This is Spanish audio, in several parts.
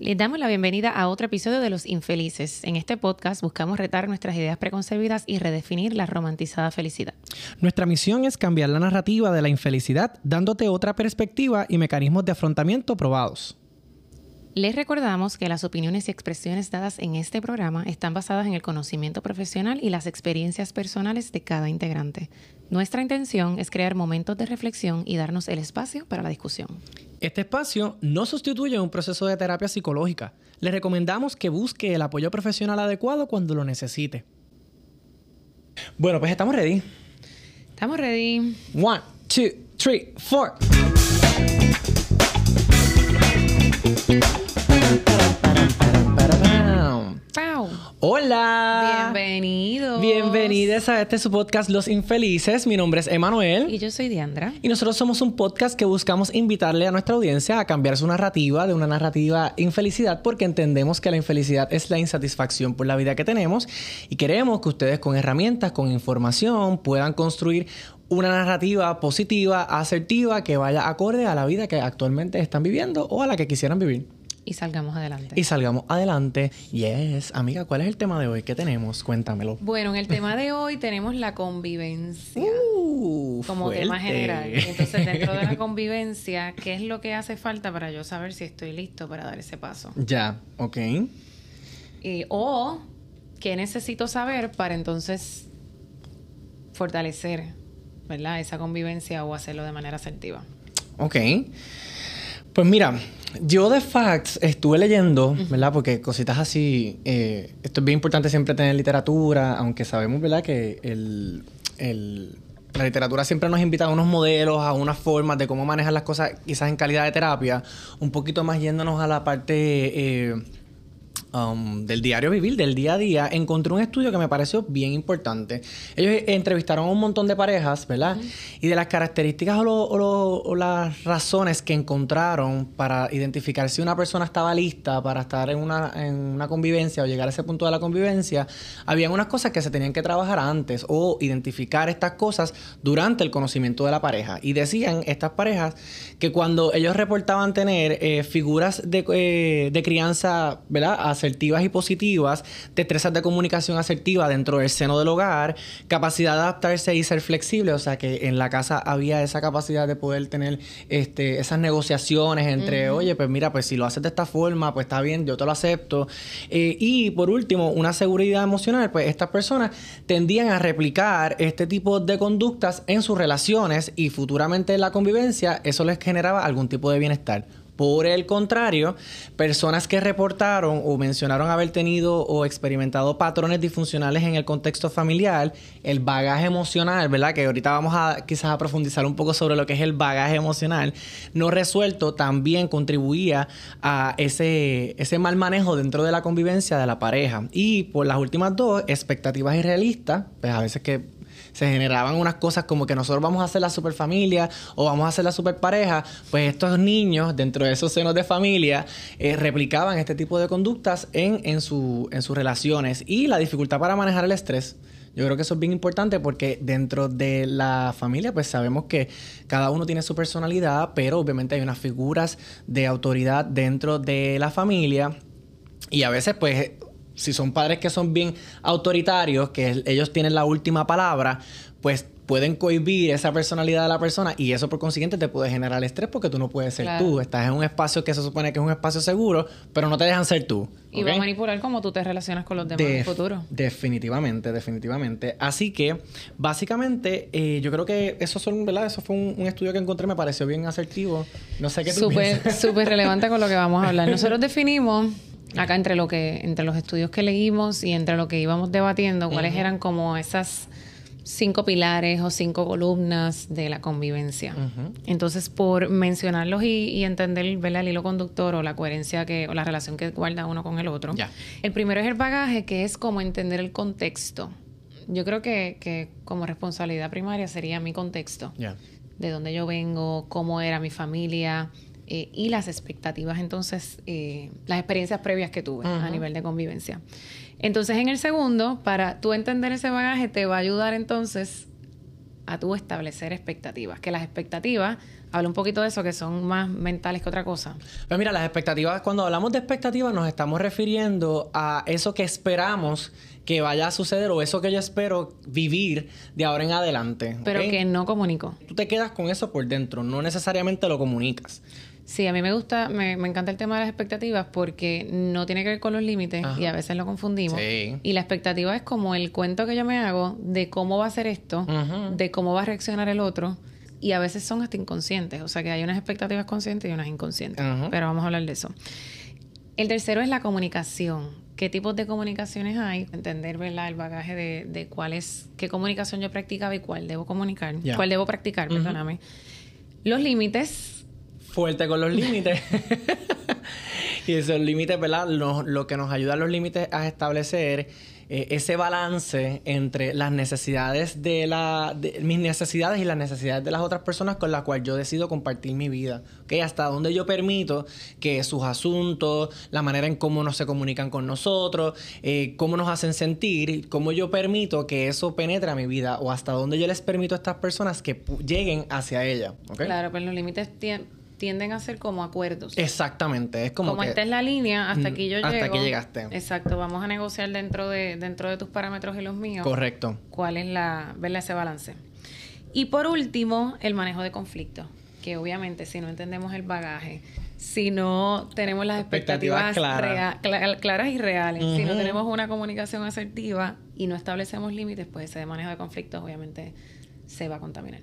Les damos la bienvenida a otro episodio de Los Infelices. En este podcast buscamos retar nuestras ideas preconcebidas y redefinir la romantizada felicidad. Nuestra misión es cambiar la narrativa de la infelicidad, dándote otra perspectiva y mecanismos de afrontamiento probados. Les recordamos que las opiniones y expresiones dadas en este programa están basadas en el conocimiento profesional y las experiencias personales de cada integrante. Nuestra intención es crear momentos de reflexión y darnos el espacio para la discusión. Este espacio no sustituye un proceso de terapia psicológica. Le recomendamos que busque el apoyo profesional adecuado cuando lo necesite. Bueno, pues estamos ready. Estamos ready. One, two, three, four. Hola. Bienvenidos. Bienvenidos a este su podcast Los Infelices. Mi nombre es Emanuel. Y yo soy Diandra. Y nosotros somos un podcast que buscamos invitarle a nuestra audiencia a cambiar su narrativa de una narrativa infelicidad porque entendemos que la infelicidad es la insatisfacción por la vida que tenemos y queremos que ustedes con herramientas, con información puedan construir una narrativa positiva, asertiva, que vaya acorde a la vida que actualmente están viviendo o a la que quisieran vivir. Y salgamos adelante. Y salgamos adelante. Yes. Amiga, ¿cuál es el tema de hoy? ¿Qué tenemos? Cuéntamelo. Bueno, en el tema de hoy tenemos la convivencia. Uh, como tema general. Entonces, dentro de la convivencia, ¿qué es lo que hace falta para yo saber si estoy listo para dar ese paso? Ya, ok. Eh, o qué necesito saber para entonces fortalecer, ¿verdad? Esa convivencia o hacerlo de manera asertiva. Ok. Pues mira, yo de facts estuve leyendo, ¿verdad? Porque cositas así, eh, esto es bien importante siempre tener literatura, aunque sabemos, ¿verdad? Que el, el- la literatura siempre nos invita a unos modelos, a unas formas de cómo manejar las cosas, quizás en calidad de terapia, un poquito más yéndonos a la parte... eh, um, del diario vivir, del día a día, encontré un estudio que me pareció bien importante. Ellos entrevistaron a un montón de parejas, ¿verdad? Y de las características o, lo- o lo- o las razones que encontraron para identificar si una persona estaba lista para estar en una, en una convivencia o llegar a ese punto de la convivencia, habían unas cosas que se tenían que trabajar antes o identificar estas cosas durante el conocimiento de la pareja. Y decían estas parejas que cuando ellos reportaban tener eh, figuras de, eh, de crianza, ¿verdad? Asertivas y positivas, destrezas de comunicación asertiva dentro del seno del hogar, capacidad de adaptarse y ser flexible, o sea que en la casa había esa capacidad de poder tener este, esas negociaciones entre, oye, pues mira, pues si lo haces de esta forma, pues está bien, yo te lo acepto. Eh, y por último, una seguridad emocional, pues estas personas tendían a replicar este tipo de conductas en sus relaciones y futuramente en la convivencia, eso les generaba algún tipo de bienestar. Por el contrario, personas que reportaron o mencionaron haber tenido o experimentado patrones disfuncionales en el contexto familiar, el bagaje emocional, ¿verdad? Que ahorita vamos a quizás a profundizar un poco sobre lo que es el bagaje emocional no resuelto, también contribuía a ese, ese mal manejo dentro de la convivencia de la pareja. Y por las últimas dos, expectativas irrealistas, pues a veces que se generaban unas cosas como que nosotros vamos a hacer la super familia o vamos a hacer la super pareja, pues estos niños dentro de esos senos de familia eh, replicaban este tipo de conductas en, en, su- en sus relaciones y la dificultad para manejar el estrés. Yo creo que eso es bien importante porque dentro de la familia pues sabemos que cada uno tiene su personalidad, pero obviamente hay unas figuras de autoridad dentro de la familia y a veces, pues, si son padres que son bien autoritarios, que ellos tienen la última palabra, pues pueden cohibir esa personalidad de la persona y eso por consiguiente te puede generar estrés porque tú no puedes ser Claro. tú. Estás en un espacio que se supone que es un espacio seguro, pero no te dejan ser tú. Y va a manipular cómo tú te relacionas con los demás en el futuro. Definitivamente, definitivamente. Así que, básicamente, eh, yo creo que eso son, ¿verdad? Eso fue un, un estudio que encontré, me pareció bien asertivo. No sé qué tú Súper, súper relevante con lo que vamos a hablar. Nosotros definimos acá entre lo que, entre los estudios que leímos y entre lo que íbamos debatiendo, cuáles eran como esas cinco pilares o cinco columnas de la convivencia. Entonces, por mencionarlos y, y entender ¿verdad? el hilo conductor o la coherencia que, o la relación que guarda uno con el otro. El primero es el bagaje, que es como entender el contexto. Yo creo que, que como responsabilidad primaria sería mi contexto de dónde yo vengo, cómo era mi familia eh, y las expectativas, entonces, eh, las experiencias previas que tuve a nivel de convivencia. Entonces, en el segundo, para tú entender ese bagaje, te va a ayudar entonces a tú establecer expectativas, que las expectativas Habla un poquito de eso, que son más mentales que otra cosa. Pues mira, las expectativas, cuando hablamos de expectativas, nos estamos refiriendo a eso que esperamos que vaya a suceder o eso que yo espero vivir de ahora en adelante. Pero que no comunico. Tú te quedas con eso por dentro, no necesariamente lo comunicas. Sí, a mí me gusta, me, encanta el tema de las expectativas porque no tiene que ver con los límites y a veces lo confundimos. Y la expectativa es como el cuento que yo me hago de cómo va a ser esto, de cómo va a reaccionar el otro. Y a veces son hasta inconscientes, o sea que hay unas expectativas conscientes y unas inconscientes. Pero vamos a hablar de eso. El tercero es la comunicación qué tipos de comunicaciones hay, entender ¿verdad? el bagaje de, de cuál es, qué comunicación yo practicaba y cuál debo comunicar, cuál debo practicar, perdóname. Los límites. Fuerte con los límites. y esos límites, ¿verdad? Lo, lo que nos ayuda a los límites a establecer eh, ese balance entre las necesidades de la mis necesidades y las necesidades de las otras personas con las cuales yo decido compartir mi vida. ¿okay? Hasta donde yo permito que sus asuntos, la manera en cómo nos se comunican con nosotros, eh, cómo nos hacen sentir, cómo yo permito que eso penetre a mi vida o hasta dónde yo les permito a estas personas que lleguen hacia ella. Claro, pero los límites tienden a ser como acuerdos. Exactamente, es como como esta es la línea, hasta aquí yo llego. Hasta que llegaste. Exacto, vamos a negociar dentro de dentro de tus parámetros y los míos. Correcto. ¿Cuál es la verle ese balance? Y por último, el manejo de conflictos, que obviamente si no entendemos el bagaje, si no tenemos las expectativas, claras y reales, si no tenemos una comunicación asertiva y no establecemos límites, pues ese manejo de conflictos obviamente se va a contaminar.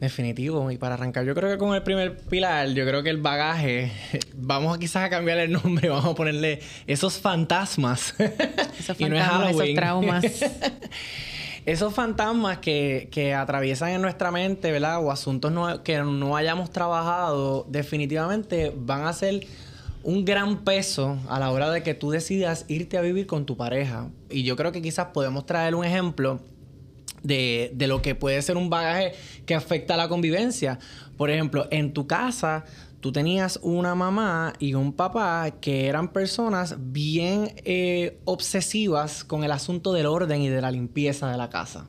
Definitivo. Y para arrancar, yo creo que con el primer pilar, yo creo que el bagaje, vamos quizás a cambiar el nombre, vamos a ponerle esos fantasmas. Esos fantasmas, esos traumas. esos fantasmas que, que, atraviesan en nuestra mente, ¿verdad? O asuntos que no hayamos trabajado, definitivamente van a ser un gran peso a la hora de que tú decidas irte a vivir con tu pareja. Y yo creo que quizás podemos traer un ejemplo de, de, lo que puede ser un bagaje que afecta a la convivencia. Por ejemplo, en tu casa tú tenías una mamá y un papá que eran personas bien eh, obsesivas con el asunto del orden y de la limpieza de la casa.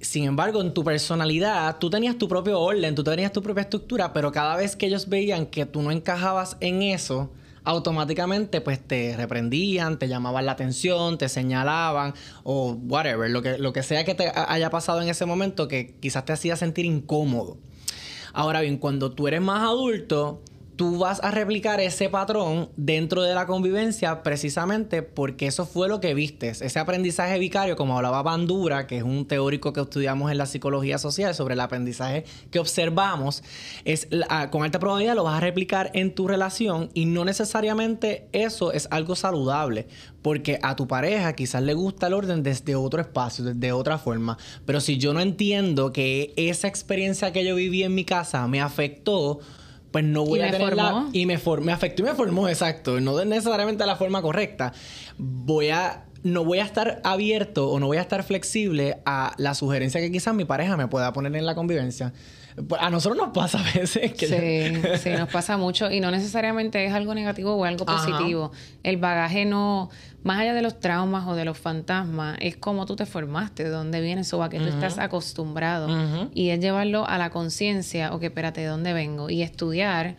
Sin embargo, en tu personalidad, tú tenías tu propio orden, tú tenías tu propia estructura, pero cada vez que ellos veían que tú no encajabas en eso, automáticamente pues te reprendían, te llamaban la atención, te señalaban o whatever, lo que, lo que sea que te haya pasado en ese momento que quizás te hacía sentir incómodo. Ahora bien, cuando tú eres más adulto, tú vas a replicar ese patrón dentro de la convivencia precisamente porque eso fue lo que vistes. Ese aprendizaje vicario, como hablaba Bandura, que es un teórico que estudiamos en la psicología social sobre el aprendizaje que observamos, es ah, con alta probabilidad lo vas a replicar en tu relación y no necesariamente eso es algo saludable, porque a tu pareja quizás le gusta el orden desde otro espacio, desde otra forma, pero si yo no entiendo que esa experiencia que yo viví en mi casa me afectó, pues no voy a tener y me, me afectó y me formó, exacto, no necesariamente de la forma correcta. Voy a no voy a estar abierto o no voy a estar flexible a la sugerencia que quizás mi pareja me pueda poner en la convivencia. Pues, a nosotros nos pasa a veces que... Sí, sí, nos pasa mucho y no necesariamente es algo negativo o algo positivo. El bagaje no, más allá de los traumas o de los fantasmas, es como tú te formaste, de dónde viene eso, a que tú estás acostumbrado. Y es llevarlo a la conciencia, ok, espérate, ¿de dónde vengo? Y estudiar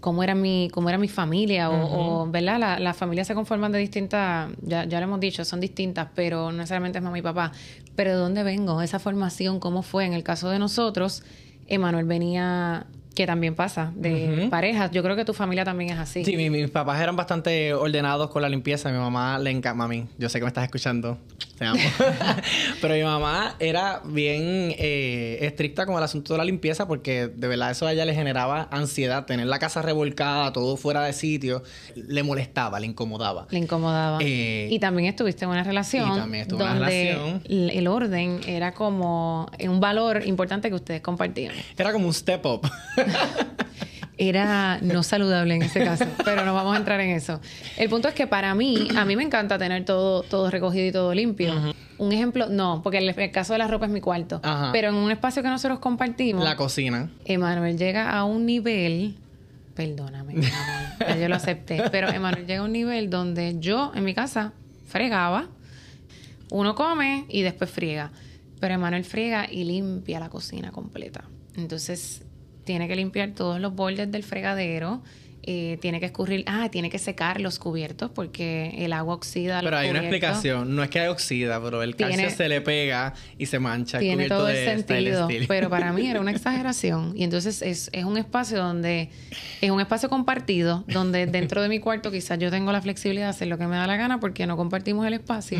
cómo era mi, cómo era mi familia, o, ¿verdad? Las la familias se conforman de distintas, ya, ya lo hemos dicho, son distintas, pero no necesariamente es mamá y papá. Pero ¿de dónde vengo? Esa formación, ¿cómo fue? En el caso de nosotros, Emanuel venía que también pasa, de parejas. Yo creo que tu familia también es así. Sí, mis papás eran bastante ordenados con la limpieza. Mi mamá le encanta, mami, yo sé que me estás escuchando, te amo. Pero mi mamá era bien eh, estricta con el asunto de la limpieza porque de verdad eso a ella le generaba ansiedad. Tener la casa revolcada, todo fuera de sitio, le molestaba, le incomodaba. Le incomodaba. Eh, y también estuviste en una relación. Y también estuve en una relación. El orden era como un valor importante que ustedes compartían. Era como un step up. Era no saludable en ese caso, pero no vamos a entrar en eso. El punto es que para mí, a mí me encanta tener todo, todo recogido y todo limpio. Un ejemplo, no, porque el, caso de la ropa es mi cuarto. Pero en un espacio que nosotros compartimos. La cocina. Emanuel llega a un nivel. Perdóname, yo lo acepté. Pero Emanuel llega a un nivel donde yo en mi casa fregaba. Uno come y después friega. Pero Emanuel friega y limpia la cocina completa. Entonces tiene que limpiar todos los bordes del fregadero. eh, tiene que escurrir, ah, tiene que secar los cubiertos porque el agua oxida. Pero los hay una explicación. No es que hay oxida, pero el calcio Tiene- se le pega y se mancha. el Tiene cubierto todo el de sentido, pero para mí era una exageración. Y entonces es, es un espacio donde, es un espacio compartido, donde dentro de mi cuarto quizás yo tengo la flexibilidad de hacer lo que me da la gana porque no compartimos el espacio,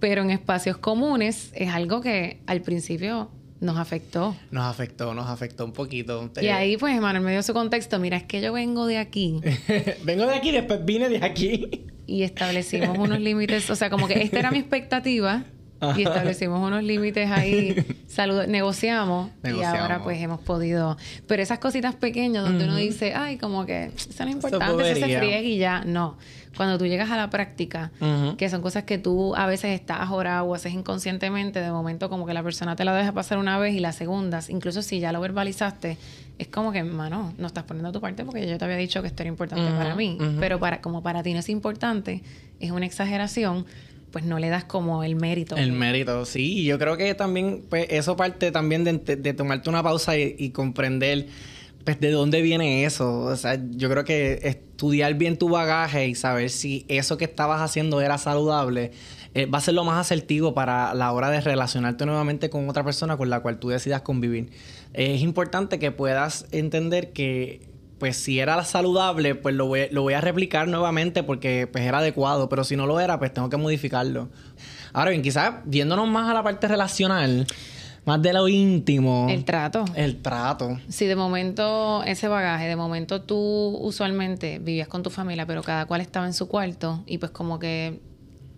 pero en espacios comunes es algo que al principio nos afectó. Nos afectó, nos afectó un poquito. Y ahí pues Emanuel me dio su contexto, mira, es que yo vengo de aquí Vengo de aquí, después vine de aquí. y establecimos unos límites, o sea, como que esta era mi expectativa. y establecimos unos límites ahí, salud negociamos, y ahora pues hemos podido, pero esas cositas pequeñas donde uno dice, ay, como que eso no es importante, eso se friega y ya, no. Cuando tú llegas a la práctica, que son cosas que tú a veces estás ahora o haces inconscientemente, de momento como que la persona te la deja pasar una vez y la segunda, incluso si ya lo verbalizaste, es como que, mano, no estás poniendo tu parte porque yo te había dicho que esto era importante para mí, pero para como para ti no es importante, es una exageración, pues no le das como el mérito. El mérito, sí. Yo creo que también, pues, eso parte también de, tomarte una pausa y, y comprender, pues, de dónde viene eso. O sea, yo creo que estudiar bien tu bagaje y saber si eso que estabas haciendo era saludable eh, va a ser lo más asertivo para la hora de relacionarte nuevamente con otra persona con la cual tú decidas convivir. es importante que puedas entender que pues si era saludable, pues lo voy, lo voy a replicar nuevamente porque pues era adecuado, pero si no lo era, pues tengo que modificarlo. Ahora bien, quizás viéndonos más a la parte relacional, más de lo íntimo. El trato. El trato. Si de momento ese bagaje, de momento tú usualmente vivías con tu familia, pero cada cual estaba en su cuarto y pues como que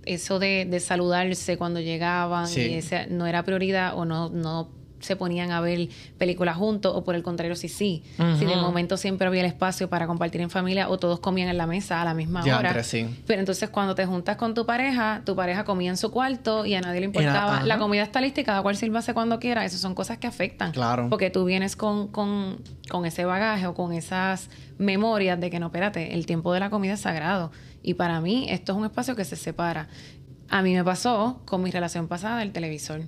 eso de, de saludarse cuando llegaban Sí. y ese no era prioridad o no, no se ponían a ver películas juntos o por el contrario si sí. Si de momento siempre había el espacio para compartir en familia o todos comían en la mesa a la misma Diantre, hora. sí. Pero entonces cuando te juntas con tu pareja, tu pareja comía en su cuarto y a nadie le importaba. la comida está lista y cada cual sírvase cuando quiera. Esas son cosas que afectan. Claro. Porque tú vienes con, con, con ese bagaje o con esas memorias de que no, espérate, el tiempo de la comida es sagrado. Y para mí esto es un espacio que se separa. A mí me pasó con mi relación pasada el televisor.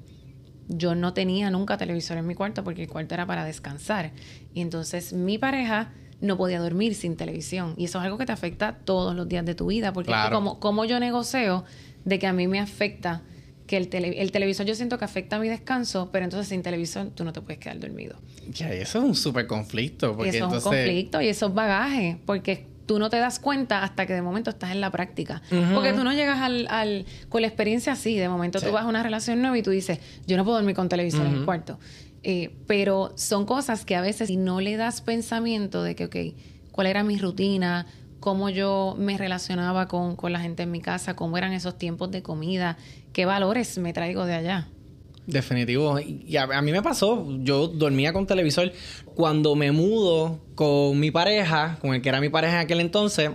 Yo no tenía nunca televisor en mi cuarto porque el cuarto era para descansar. Y entonces mi pareja no podía dormir sin televisión. Y eso es algo que te afecta todos los días de tu vida. Porque es que Claro. como, como yo negocio de que a mí me afecta que el, tele- el televisor yo siento que afecta mi descanso, pero entonces sin televisor tú no te puedes quedar dormido. Ya, eso es un súper conflicto. Porque eso entonces... es un conflicto y eso es bagaje, porque tú no te das cuenta hasta que de momento estás en la práctica. Porque tú no llegas al, al- con la experiencia así, de momento Sí. tú vas a una relación nueva y tú dices, yo no puedo dormir con televisor en el cuarto. Eh, pero son cosas que a veces si no le das pensamiento de que, ok, ¿cuál era mi rutina? cómo yo me relacionaba con, con la gente en mi casa, cómo eran esos tiempos de comida, qué valores me traigo de allá. Definitivo. Y a, a mí me pasó, yo dormía con televisor. Cuando me mudo con mi pareja, con el que era mi pareja en aquel entonces,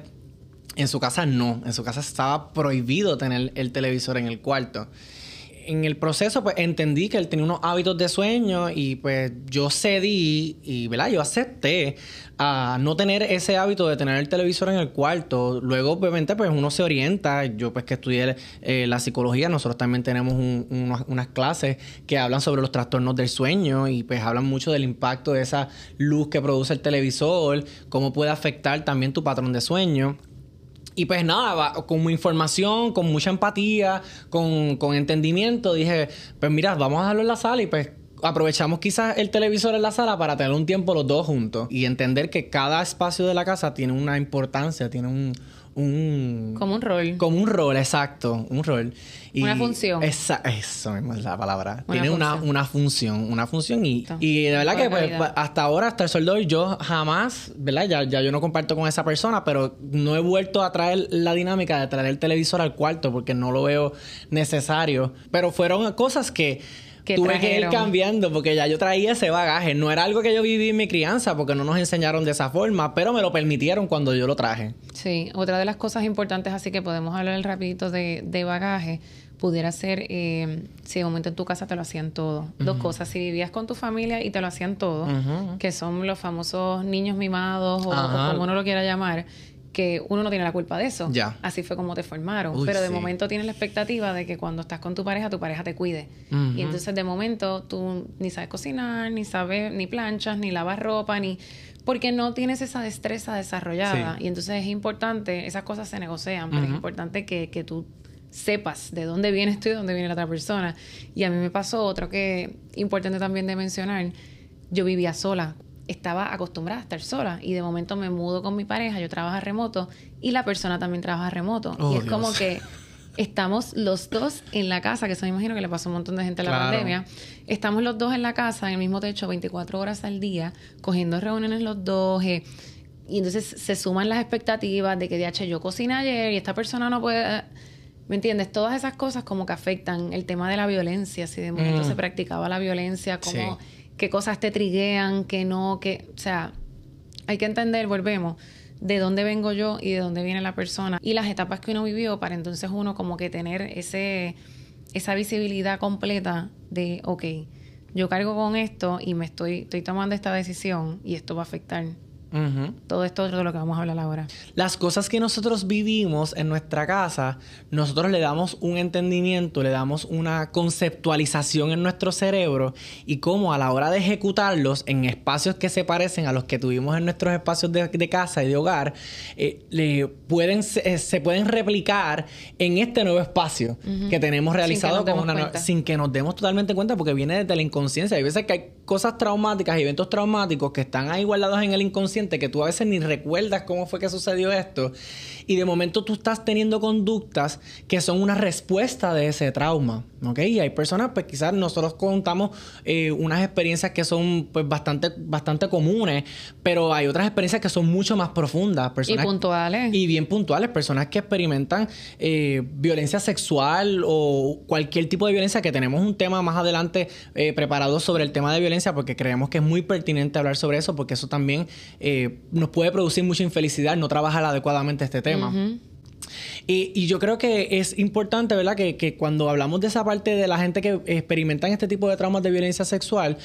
en su casa no. En su casa estaba prohibido tener el televisor en el cuarto. En el proceso, pues entendí que él tenía unos hábitos de sueño y pues yo cedí y, ¿verdad? Yo acepté a no tener ese hábito de tener el televisor en el cuarto. Luego, obviamente, pues uno se orienta. Yo, pues que estudié eh, la psicología, nosotros también tenemos un- unas, unas clases que hablan sobre los trastornos del sueño y pues hablan mucho del impacto de esa luz que produce el televisor, cómo puede afectar también tu patrón de sueño. Y pues nada, con información, con mucha empatía, con, con entendimiento, dije, pues mira, vamos a dejarlo en la sala y pues aprovechamos quizás el televisor en la sala para tener un tiempo los dos juntos y entender que cada espacio de la casa tiene una importancia, tiene un... un Como un rol. como un rol, exacto, un rol. Una función. Esa, eso mismo es la palabra. Una Tiene una, función. una función, una función y, y de verdad que pues, calidad. hasta ahora, hasta el sol de hoy, yo jamás, ¿verdad? Ya, ya yo no comparto con esa persona, pero no he vuelto a traer la dinámica de traer el televisor al cuarto porque no lo veo necesario. Pero fueron cosas que... Que tuve que ir trajeron. cambiando porque ya yo traía ese bagaje. No era algo que yo viví en mi crianza porque no nos enseñaron de esa forma, pero me lo permitieron cuando yo lo traje. Sí, otra de las cosas importantes, así que podemos hablar rapidito de, de bagaje, pudiera ser eh, si de momento en tu casa te lo hacían todo. Dos cosas, si vivías con tu familia y te lo hacían todo, que son los famosos niños mimados o, como uno lo quiera llamar, que uno no tiene la culpa de eso. Ya. Así fue como te formaron. Uy, Pero de sí. momento tienes la expectativa de que cuando estás con tu pareja, tu pareja te cuide. Y entonces de momento tú ni sabes cocinar, ni sabes, ni planchas, ni lavas ropa, ni... Porque no tienes esa destreza desarrollada. Sí. Y entonces es importante, esas cosas se negocian, pero es importante que, que tú sepas de dónde vienes tú y de dónde viene la otra persona. Y a mí me pasó otro que importante también de mencionar. Yo vivía sola, estaba acostumbrada a estar sola y de momento me mudo con mi pareja, yo trabajo remoto y la persona también trabaja remoto. Oh, y es como que estamos los dos en la casa, que eso me imagino que le pasó a un montón de gente en la Claro. pandemia. Estamos los dos en la casa, en el mismo techo, 24 horas al día, cogiendo reuniones los dos. eh, y entonces se suman las expectativas de que, DH, yo cociné ayer y esta persona no puede... ¿Me entiendes? Todas esas cosas como que afectan el tema de la violencia. Si de momento Mm. se practicaba la violencia, como Sí. Qué cosas te triguean, qué no, que... O sea, hay que entender, volvemos, de dónde vengo yo y de dónde viene la persona. Y las etapas que uno vivió para entonces uno como que tener ese esa visibilidad completa de, ok, yo cargo con esto y me estoy, estoy tomando esta decisión y esto va a afectar Todo esto de lo que vamos a hablar ahora. Las cosas que nosotros vivimos en nuestra casa, nosotros le damos un entendimiento, le damos una conceptualización en nuestro cerebro y cómo a la hora de ejecutarlos en espacios que se parecen a los que tuvimos en nuestros espacios de, de casa y de hogar, eh, le pueden, se, eh, se pueden replicar en este nuevo espacio que tenemos realizado con demos una nueva- sin que nos demos totalmente cuenta porque viene desde la inconsciencia. Hay veces que hay cosas traumáticas, eventos traumáticos que están ahí guardados en el inconsciente que tú a veces ni recuerdas cómo fue que sucedió esto y de momento tú estás teniendo conductas que son una respuesta de ese trauma, ¿ok? Y hay personas, pues quizás nosotros contamos eh, unas experiencias que son pues bastante, bastante comunes, pero hay otras experiencias que son mucho más profundas. Y Personas puntuales. y bien puntuales, personas que experimentan eh, violencia sexual o cualquier tipo de violencia, que tenemos un tema más adelante eh, preparado sobre el tema de violencia, porque creemos que es muy pertinente hablar sobre eso, porque eso también eh, nos puede producir mucha infelicidad no trabajar adecuadamente este tema. Y, y yo creo que es importante, ¿verdad? Que, que cuando hablamos de esa parte de la gente que experimentan este tipo de traumas de violencia sexual,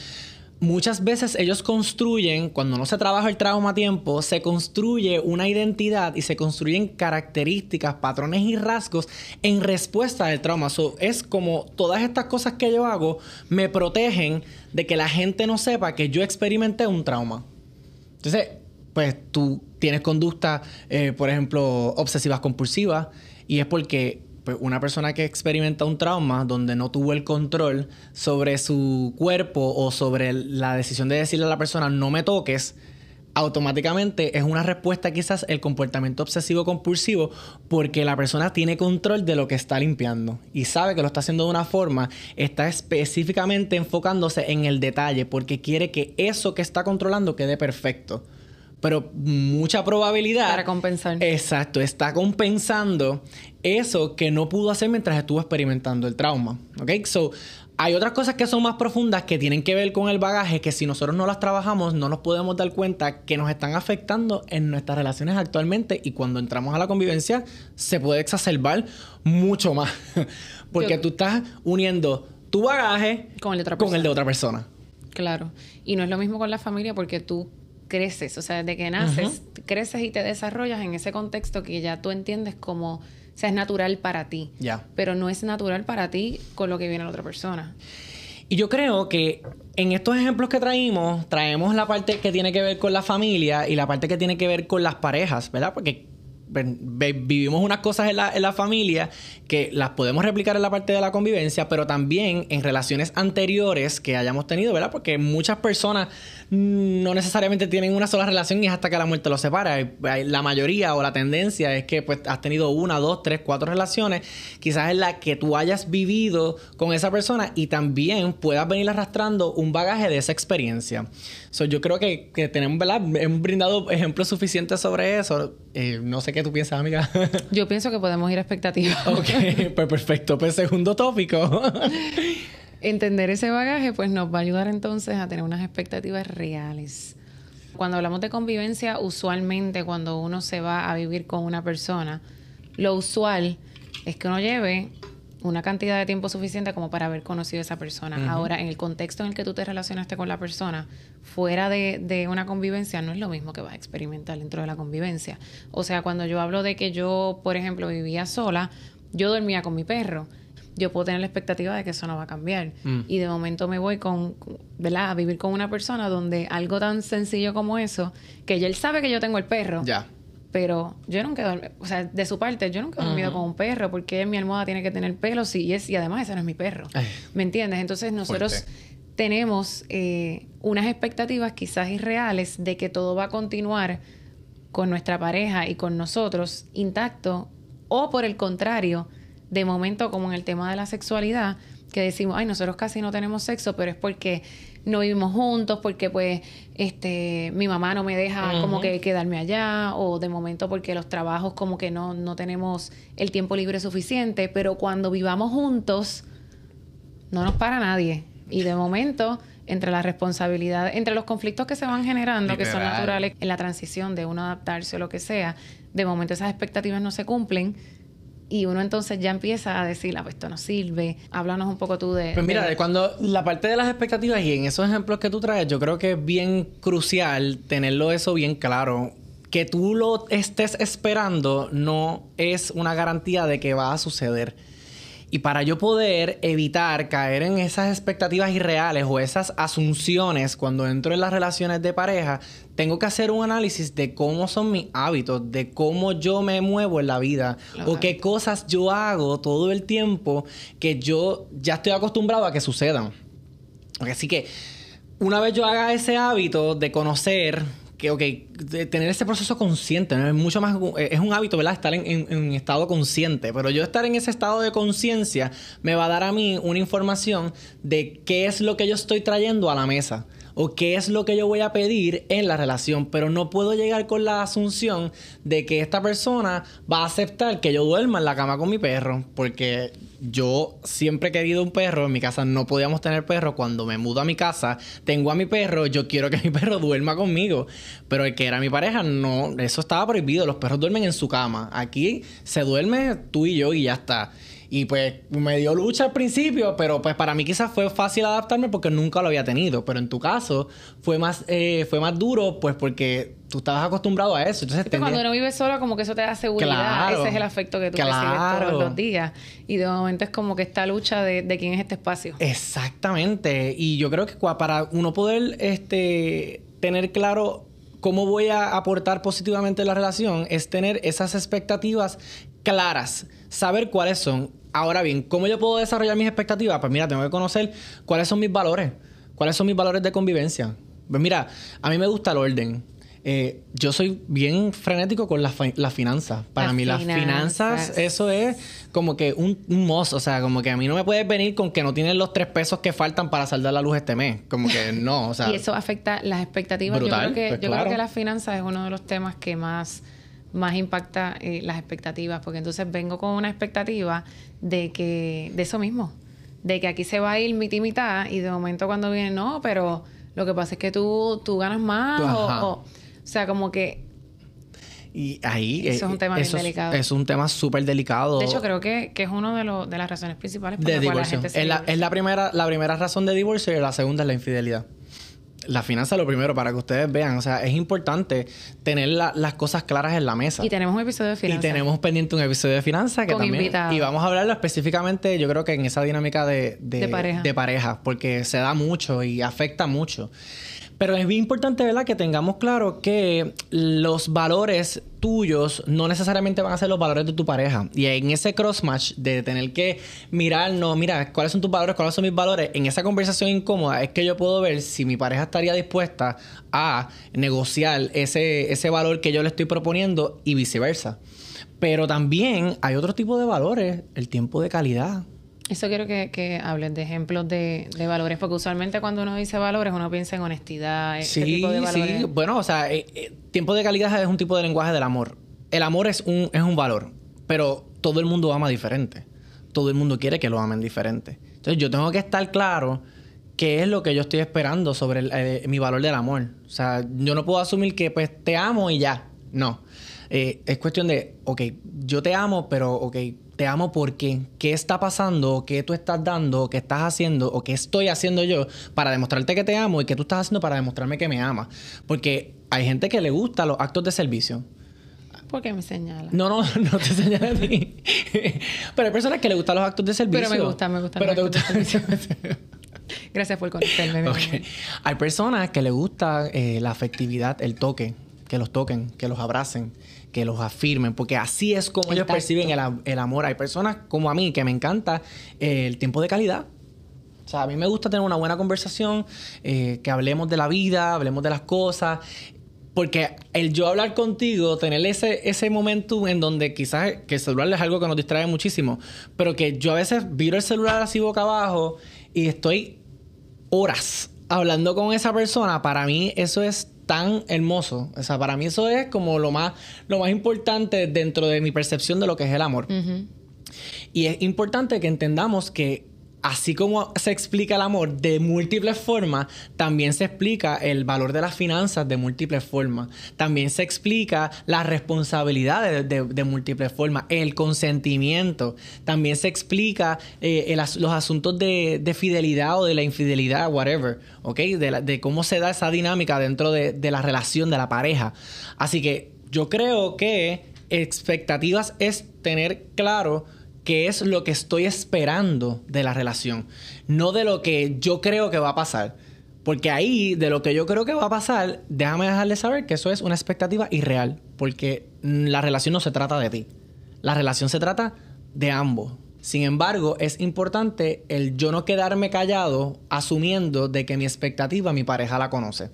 muchas veces ellos construyen, cuando no se trabaja el trauma a tiempo, se construye una identidad y se construyen características, patrones y rasgos en respuesta al trauma. So, es como todas estas cosas que yo hago me protegen de que la gente no sepa que yo experimenté un trauma. Entonces, pues tú tienes conducta, eh, por ejemplo, obsesivas compulsivas, y es porque pues, una persona que experimenta un trauma donde no tuvo el control sobre su cuerpo o sobre la decisión de decirle a la persona no me toques, automáticamente es una respuesta quizás el comportamiento obsesivo compulsivo porque la persona tiene control de lo que está limpiando y sabe que lo está haciendo de una forma, está específicamente enfocándose en el detalle porque quiere que eso que está controlando quede perfecto. Pero mucha probabilidad... Para compensar. Exacto, está compensando eso que no pudo hacer mientras estuvo experimentando el trauma. ¿Ok? So, hay otras cosas que son más profundas que tienen que ver con el bagaje que si nosotros no las trabajamos no nos podemos dar cuenta que nos están afectando en nuestras relaciones actualmente y cuando entramos a la convivencia se puede exacerbar mucho más. Porque Yo- tú estás uniendo tu bagaje Con el de otra con el de persona. otra persona. Claro. Y no es lo mismo con la familia porque tú creces, o sea, desde que naces, creces y te desarrollas en ese contexto que ya tú entiendes como, o sea, es natural para ti. Ya. Pero no es natural para ti con lo que viene la otra persona. Y yo creo que en estos ejemplos que traímos, traemos la parte que tiene que ver con la familia y la parte que tiene que ver con las parejas, ¿verdad? Porque vivimos unas cosas en la, familia que las podemos replicar en la parte de la convivencia, pero también en relaciones anteriores que hayamos tenido, ¿verdad? Porque muchas personas no necesariamente tienen una sola relación y es hasta que la muerte los separa. La mayoría o la tendencia es que pues has tenido una, dos, tres, cuatro relaciones, quizás en la que tú hayas vivido con esa persona y también puedas venir arrastrando un bagaje de esa experiencia. So, yo creo que, que tenemos, ¿verdad? Hemos brindado ejemplos suficientes sobre eso. Eh, no sé qué tú piensas, amiga. Yo pienso que podemos ir a expectativas. ok, pues perfecto. Pues segundo tópico. Entender ese bagaje, pues nos va a ayudar entonces a tener unas expectativas reales. Cuando hablamos de convivencia, usualmente cuando uno se va a vivir con una persona, lo usual es que uno lleve una cantidad de tiempo suficiente como para haber conocido a esa persona. Ahora, en el contexto en el que tú te relacionaste con la persona, fuera de, de, una convivencia, no es lo mismo que vas a experimentar dentro de la convivencia. O sea, cuando yo hablo de que yo, por ejemplo, vivía sola, yo dormía con mi perro. Yo puedo tener la expectativa de que eso no va a cambiar. Mm. Y de momento me voy con, ¿verdad? A vivir con una persona donde algo tan sencillo como eso, que ya él sabe que yo tengo el perro. Ya pero yo nunca he dormido, o sea, de su parte, yo nunca he dormido con un perro, porque mi almohada tiene que tener pelo, sí, y, es, y además ese no es mi perro, ¿me entiendes? Entonces nosotros tenemos eh, unas expectativas quizás irreales de que todo va a continuar con nuestra pareja y con nosotros intacto, o por el contrario, de momento como en el tema de la sexualidad, que decimos, ay, nosotros casi no tenemos sexo, pero es porque no vivimos juntos porque pues este mi mamá no me deja como que quedarme allá o de momento porque los trabajos como que no, no tenemos el tiempo libre suficiente, pero cuando vivamos juntos no nos para nadie. Y de momento entre la responsabilidad, entre los conflictos que se van generando, que son naturales en la transición de uno adaptarse o lo que sea, de momento esas expectativas no se cumplen y uno entonces ya empieza a decir, ah, pues esto no sirve. Háblanos un poco tú de... Pues mira, de... cuando la parte de las expectativas y en esos ejemplos que tú traes, yo creo que es bien crucial tenerlo eso bien claro. Que tú lo estés esperando no es una garantía de que va a suceder. Y para yo poder evitar caer en esas expectativas irreales o esas asunciones cuando entro en las relaciones de pareja, tengo que hacer un análisis de cómo son mis hábitos, de cómo yo me muevo en la vida o qué cosas yo hago todo el tiempo que yo ya estoy acostumbrado a que sucedan. Así que una vez yo haga ese hábito de conocer que, ok, tener ese proceso consciente, Es mucho más, es un hábito, ¿verdad? Estar en, en, estado consciente, pero yo estar en ese estado de conciencia me va a dar a mí una información de qué es lo que yo estoy trayendo a la mesa o qué es lo que yo voy a pedir en la relación, pero no puedo llegar con la asunción de que esta persona va a aceptar que yo duerma en la cama con mi perro, porque yo siempre he querido un perro, en mi casa no podíamos tener perro, cuando me mudo a mi casa, tengo a mi perro, yo quiero que mi perro duerma conmigo, pero el que era mi pareja, no, eso estaba prohibido, los perros duermen en su cama, aquí se duerme tú y yo y ya está. Y pues me dio lucha al principio, pero pues para mí quizás fue fácil adaptarme porque nunca lo había tenido. Pero en tu caso fue más, eh, fue más duro, pues porque tú estabas acostumbrado a eso. Entonces, cuando uno vive solo, como que eso te da seguridad. Ese es el afecto que tú recibes todos los días. Y de momento es como que esta lucha de, de quién es este espacio. Exactamente. Y yo creo que para uno poder este, tener claro cómo voy a aportar positivamente la relación es tener esas expectativas claras, saber cuáles son. Ahora bien, ¿cómo yo puedo desarrollar mis expectativas? Pues mira, tengo que conocer cuáles son mis valores, cuáles son mis valores de convivencia. Pues mira, a mí me gusta el orden. Eh, yo soy bien frenético con las finanzas. Para mí las finanzas, eso es como que un, un O sea, como que a mí no me puedes venir con que no tienes los tres pesos que faltan para saldar la luz este mes. Como que no, o sea... y eso afecta las expectativas. yo creo que, pues yo creo que las finanzas es uno de los temas que más más impacta eh, las expectativas, porque entonces vengo con una expectativa de que, de eso mismo, de que aquí se va a ir mitad y mitad, y de momento cuando viene, no, pero lo que pasa es que tú, tú ganas más, o, o, sea, como que y ahí eso es un tema delicado. Es, un tema súper delicado. De hecho, creo que, que es una de, lo, de las razones principales por las cuales la gente se es, la, es la, primera, la primera razón de divorcio y la segunda es la infidelidad la finanza lo primero para que ustedes vean. O sea, es importante tener las cosas claras en la mesa. Y tenemos un episodio de finanzas. Y tenemos pendiente un episodio de finanzas que también. Y vamos a hablarlo específicamente, yo creo que en esa dinámica de, de, pareja. de pareja, porque se da mucho y afecta mucho. Pero es bien importante, ¿verdad?, que tengamos claro que los valores tuyos no necesariamente van a ser los valores de tu pareja. Y en ese crossmatch de tener que mirar, no, mira, cuáles son tus valores, cuáles son mis valores, en esa conversación incómoda es que yo puedo ver si mi pareja estaría dispuesta a negociar ese, ese valor que yo le estoy proponiendo y viceversa. Pero también hay otro tipo de valores, el tiempo de calidad. Eso quiero que, que hables de ejemplos de, valores, porque usualmente cuando uno dice valores, uno piensa en honestidad, sí, tipo de valores. Sí, bueno, o sea, eh, eh, tiempo de calidad es un tipo de lenguaje del amor. El amor es un, es un valor, pero todo el mundo ama diferente. Todo el mundo quiere que lo amen diferente. Entonces yo tengo que estar claro qué es lo que yo estoy esperando sobre eh, mi valor del amor. O sea, yo no puedo asumir que pues te amo y ya. No. es cuestión de, ok, yo te amo, pero ok, te amo porque qué está pasando, qué tú estás dando, qué estás haciendo o qué estoy haciendo yo para demostrarte que te amo y qué tú estás haciendo para demostrarme que me amas. Porque hay gente que le gusta los actos de servicio. ¿Por qué me señala? No, no, no te señala a ti. Pero hay personas que le gustan los actos de servicio. Pero me gusta, me gusta. Pero te gusta. Gracias por conocerme. Okay. Hay personas que le gusta eh, la afectividad, el toque, que los toquen, que los abracen, que los afirmen, porque así es como ellos perciben el, amor. Hay personas como a mí que me encanta eh, el tiempo de calidad. O sea, a mí me gusta tener una buena conversación, eh, que hablemos de la vida, hablemos de las cosas. Porque el yo hablar contigo, tener ese, ese momento en donde quizás que el celular es algo que nos distrae muchísimo, pero que yo a veces viro el celular así boca abajo y estoy horas hablando con esa persona, para mí eso es tan hermoso. O sea, para mí eso es como lo más, lo más importante dentro de mi percepción de lo que es el amor. Y es importante que entendamos que así como se explica el amor de múltiples formas, también se explica el valor de las finanzas de múltiples formas. También se explica las responsabilidades de, múltiples formas, el consentimiento. También se explica eh, los asuntos de, fidelidad o de la infidelidad, whatever, ¿ok? De, cómo se da esa dinámica dentro de la relación de la pareja. Así que yo creo que expectativas es tener claro qué es lo que estoy esperando de la relación, no de lo que yo creo que va a pasar. Porque ahí, de lo que yo creo que va a pasar, déjame dejarle saber que eso es una expectativa irreal, porque la relación no se trata de ti, la relación se trata de ambos. Sin embargo, es importante el yo no quedarme callado asumiendo de que mi expectativa mi pareja la conoce.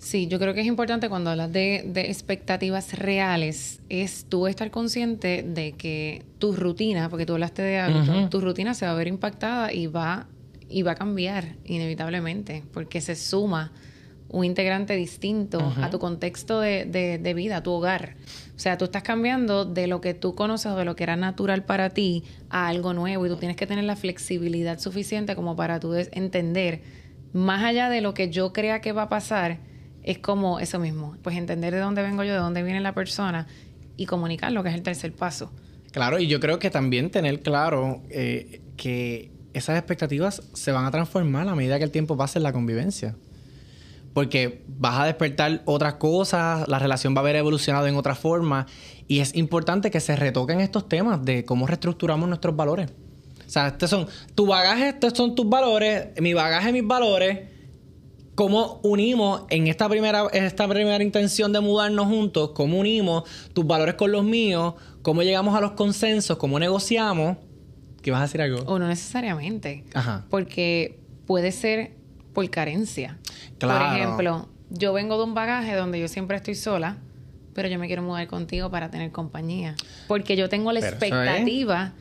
Sí, yo creo que es importante cuando hablas de, expectativas reales, es tú estar consciente de que tu rutina, porque tú hablaste de hábitos, tu rutina se va a ver impactada y va, y va a cambiar inevitablemente, porque se suma un integrante distinto a tu contexto de, de, vida, a tu hogar. O sea, tú estás cambiando de lo que tú conoces o de lo que era natural para ti a algo nuevo y tú tienes que tener la flexibilidad suficiente como para tú entender, más allá de lo que yo crea que va a pasar, es como eso mismo, pues entender de dónde vengo yo, de dónde viene la persona y comunicar lo que es el tercer paso. Claro, y yo creo que también tener claro eh, que esas expectativas se van a transformar a medida que el tiempo pase en la convivencia. Porque vas a despertar otras cosas, la relación va a haber evolucionado en otra forma y es importante que se retoquen estos temas de cómo reestructuramos nuestros valores. O sea, estos son tu bagaje, estos son tus valores, mi bagaje, mis valores cómo unimos en esta primera, esta primera intención de mudarnos juntos, cómo unimos tus valores con los míos, cómo llegamos a los consensos, cómo negociamos. ¿Qué vas a decir algo? O no necesariamente. Ajá. Porque puede ser por carencia. Claro. Por ejemplo, yo vengo de un bagaje donde yo siempre estoy sola, pero yo me quiero mudar contigo para tener compañía. Porque yo tengo la expectativa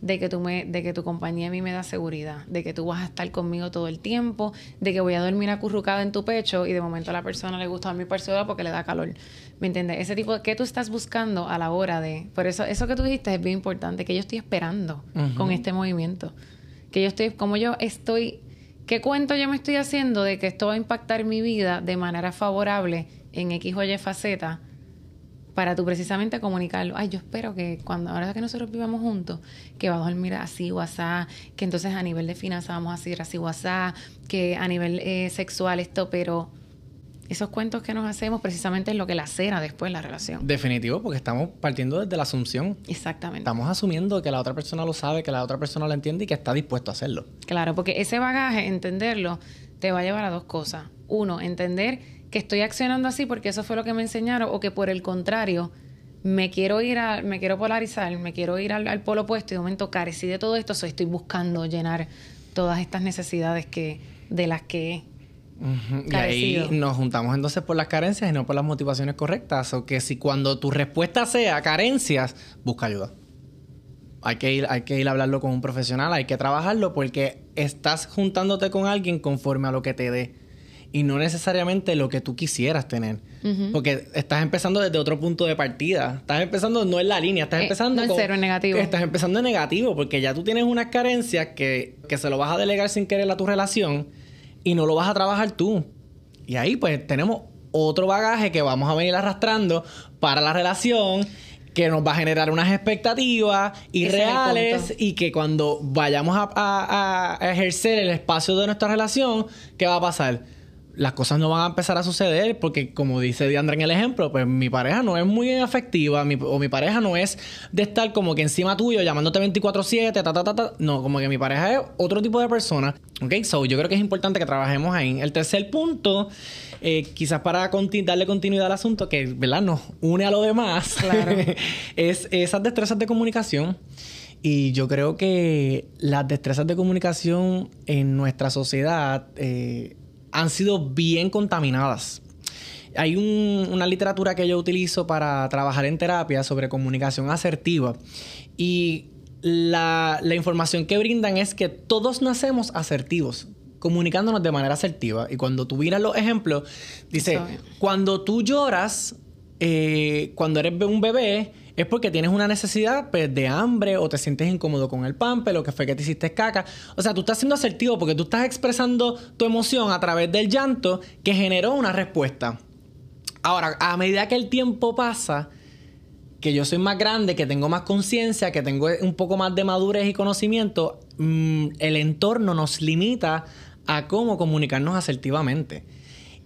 de que, tú me, de que tu compañía a mí me da seguridad, de que tú vas a estar conmigo todo el tiempo, de que voy a dormir acurrucada en tu pecho y de momento a la persona le gusta mi persona porque le da calor. ¿Me entiendes? Ese tipo de que tú estás buscando a la hora de... Por eso, eso que tú dijiste es bien importante, que yo estoy esperando con este movimiento. Que yo estoy, como yo estoy... ¿Qué cuento yo me estoy haciendo de que esto va a impactar mi vida de manera favorable en X o Y faceta? Para tú precisamente comunicarlo. Ay, yo espero que cuando ahora que nosotros vivamos juntos, que vamos a dormir así o que entonces a nivel de finanzas vamos a seguir así o que a nivel eh, sexual esto, pero esos cuentos que nos hacemos precisamente es lo que la cera después la relación. Definitivo, porque estamos partiendo desde la asunción. Exactamente. Estamos asumiendo que la otra persona lo sabe, que la otra persona lo entiende y que está dispuesto a hacerlo. Claro, porque ese bagaje, entenderlo, te va a llevar a dos cosas. Uno, entender que estoy accionando así porque eso fue lo que me enseñaron o que por el contrario me quiero ir a, me quiero polarizar, me quiero ir al, polo opuesto y de momento carecí de todo esto, so estoy buscando llenar todas estas necesidades que de las que Y ahí nos juntamos entonces por las carencias y no por las motivaciones correctas. O que si cuando tu respuesta sea carencias, busca ayuda. Hay que, ir, hay que ir a hablarlo con un profesional, hay que trabajarlo porque estás juntándote con alguien conforme a lo que te dé y no necesariamente lo que tú quisieras tener. Porque estás empezando desde otro punto de partida. Estás empezando no en la línea, estás eh, empezando no en cero, en negativo. Estás empezando en negativo porque ya tú tienes unas carencias que, que se lo vas a delegar sin querer a tu relación y no lo vas a trabajar tú. Y ahí pues tenemos otro bagaje que vamos a venir arrastrando para la relación que nos va a generar unas expectativas irreales y que cuando vayamos a, a ejercer el espacio de nuestra relación, ¿qué va a pasar? Las cosas no van a empezar a suceder porque, como dice Diandra en el ejemplo, pues mi pareja no es muy afectiva o mi pareja no es de estar como que encima tuyo llamándote 24-7, ta, ta, ta, ta. No, como que mi pareja es otro tipo de persona. ¿Ok? So, yo creo que es importante que trabajemos ahí. El tercer punto, eh, quizás para darle continuidad al asunto, que, ¿verdad? Nos une a lo demás, claro. es esas destrezas de comunicación. Y yo creo que las destrezas de comunicación en nuestra sociedad... Eh, han sido bien contaminadas. Hay una literatura que yo utilizo para trabajar en terapia sobre comunicación asertiva y la, información que brindan es que todos nacemos asertivos, comunicándonos de manera asertiva. Y cuando tú miras los ejemplos, dice, cuando tú lloras, eh, cuando eres un bebé, es porque tienes una necesidad pues, de hambre o te sientes incómodo con el pampe, lo que fue que te hiciste caca. O sea, tú estás siendo asertivo porque tú estás expresando tu emoción a través del llanto que generó una respuesta. Ahora, a medida que el tiempo pasa, que yo soy más grande, que tengo más conciencia, que tengo un poco más de madurez y conocimiento, mm, el entorno nos limita a cómo comunicarnos asertivamente.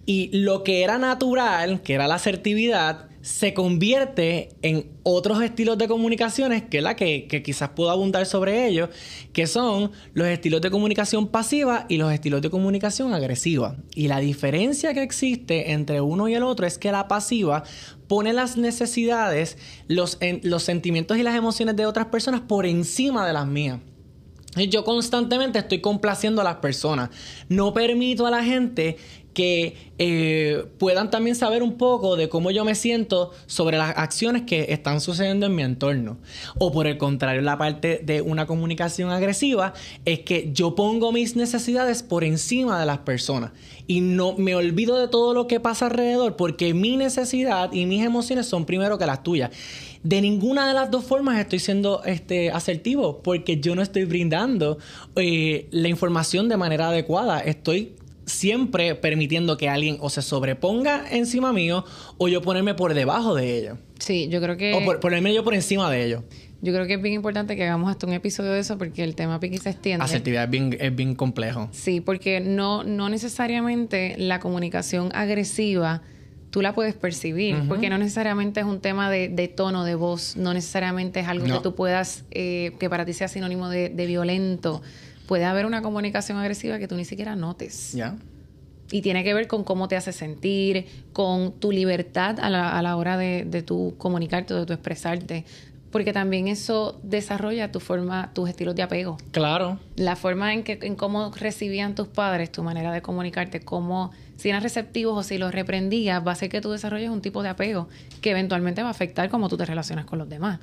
Y lo que era natural, que era la asertividad, se convierte en otros estilos de comunicaciones que la que, quizás puedo abundar sobre ellos, que son los estilos de comunicación pasiva y los estilos de comunicación agresiva. Y la diferencia que existe entre uno y el otro es que la pasiva pone las necesidades, los, los sentimientos y las emociones de otras personas por encima de las mías. Yo constantemente estoy complaciendo a las personas. No permito a la gente que eh, puedan también saber un poco de cómo yo me siento sobre las acciones que están sucediendo en mi entorno. O por el contrario, la parte de una comunicación agresiva es que yo pongo mis necesidades por encima de las personas y no me olvido de todo lo que pasa alrededor porque mi necesidad y mis emociones son primero que las tuyas. De ninguna de las dos formas estoy siendo este, asertivo porque yo no estoy brindando eh, la información de manera adecuada. Estoy siempre permitiendo que alguien o se sobreponga encima mío o yo ponerme por debajo de ellos. Sí, yo creo que... O ponerme yo por encima de ellos. Yo creo que es bien importante que hagamos hasta un episodio de eso porque el tema piqui se extiende. Asertividad es bien, es bien complejo. Sí, porque no, no necesariamente la comunicación agresiva tú la puedes percibir, porque no necesariamente es un tema de, tono de voz, no necesariamente es algo que tú puedas, eh, que para ti sea sinónimo de, de violento puede haber una comunicación agresiva que tú ni siquiera notes. Ya. Y tiene que ver con cómo te hace sentir, con tu libertad a la, a la hora de, de tu comunicarte, de tu expresarte. Porque también eso desarrolla tu forma, tus estilos de apego. Claro. La forma en que, en cómo recibían tus padres, tu manera de comunicarte, cómo, si eran receptivos o si los reprendías, va a hacer que tú desarrolles un tipo de apego que eventualmente va a afectar cómo tú te relacionas con los demás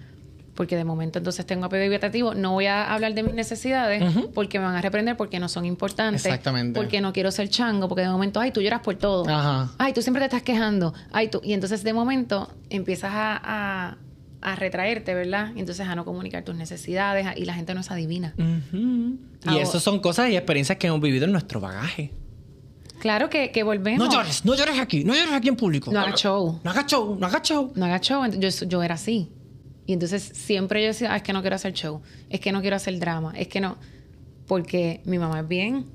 porque de momento entonces tengo apego evitativo, no voy a hablar de mis necesidades porque me van a reprender porque no son importantes. Exactamente. Porque no quiero ser chango, porque de momento, ay, tú lloras por todo. Ajá. Ay, tú siempre te estás quejando. Ay, tú. Y entonces de momento empiezas a, a, retraerte, ¿verdad? Y entonces a no comunicar tus necesidades y la gente no es adivina. Y eso son cosas y experiencias que hemos vivido en nuestro bagaje. Claro que, que volvemos. No llores, no llores aquí, no llores aquí en público. No hagas show. No hagas show, no hagas show. No hagas show. Yo, yo era así. Y entonces siempre yo decía, ah, es que no quiero hacer show, es que no quiero hacer drama, es que no. Porque mi mamá es bien,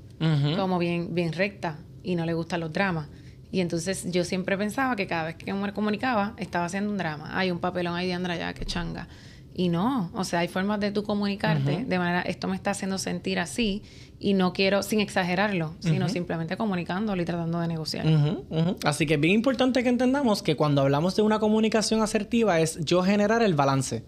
como bien, bien recta y no le gustan los dramas. Y entonces yo siempre pensaba que cada vez que me comunicaba, estaba haciendo un drama. Hay un papelón ahí de Andra ya, que changa. Y no, o sea, hay formas de tú comunicarte de manera, esto me está haciendo sentir así y no quiero, sin exagerarlo, sino simplemente comunicándolo y tratando de negociar. Así que es bien importante que entendamos que cuando hablamos de una comunicación asertiva es yo generar el balance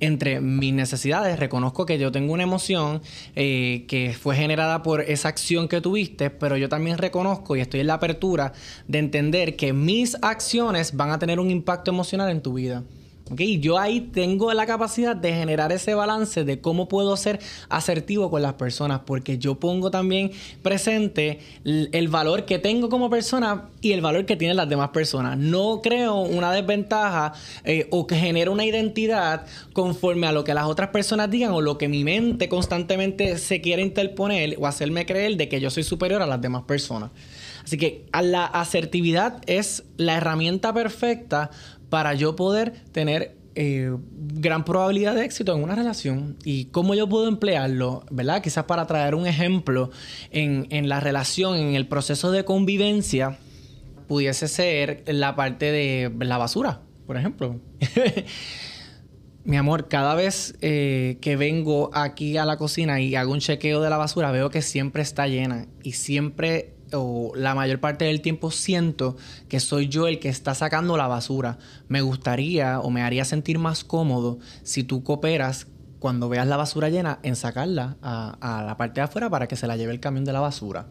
entre mis necesidades. Reconozco que yo tengo una emoción eh, que fue generada por esa acción que tuviste, pero yo también reconozco y estoy en la apertura de entender que mis acciones van a tener un impacto emocional en tu vida. Okay, yo ahí tengo la capacidad de generar ese balance de cómo puedo ser asertivo con las personas, porque yo pongo también presente el valor que tengo como persona y el valor que tienen las demás personas. No creo una desventaja eh, o que genere una identidad conforme a lo que las otras personas digan o lo que mi mente constantemente se quiere interponer o hacerme creer de que yo soy superior a las demás personas. Así que la asertividad es la herramienta perfecta para yo poder tener eh, gran probabilidad de éxito en una relación y cómo yo puedo emplearlo, ¿verdad? Quizás para traer un ejemplo en, en la relación, en el proceso de convivencia, pudiese ser la parte de la basura, por ejemplo. Mi amor, cada vez eh, que vengo aquí a la cocina y hago un chequeo de la basura, veo que siempre está llena y siempre o la mayor parte del tiempo siento que soy yo el que está sacando la basura. Me gustaría o me haría sentir más cómodo si tú cooperas cuando veas la basura llena en sacarla a, la parte de afuera para que se la lleve el camión de la basura.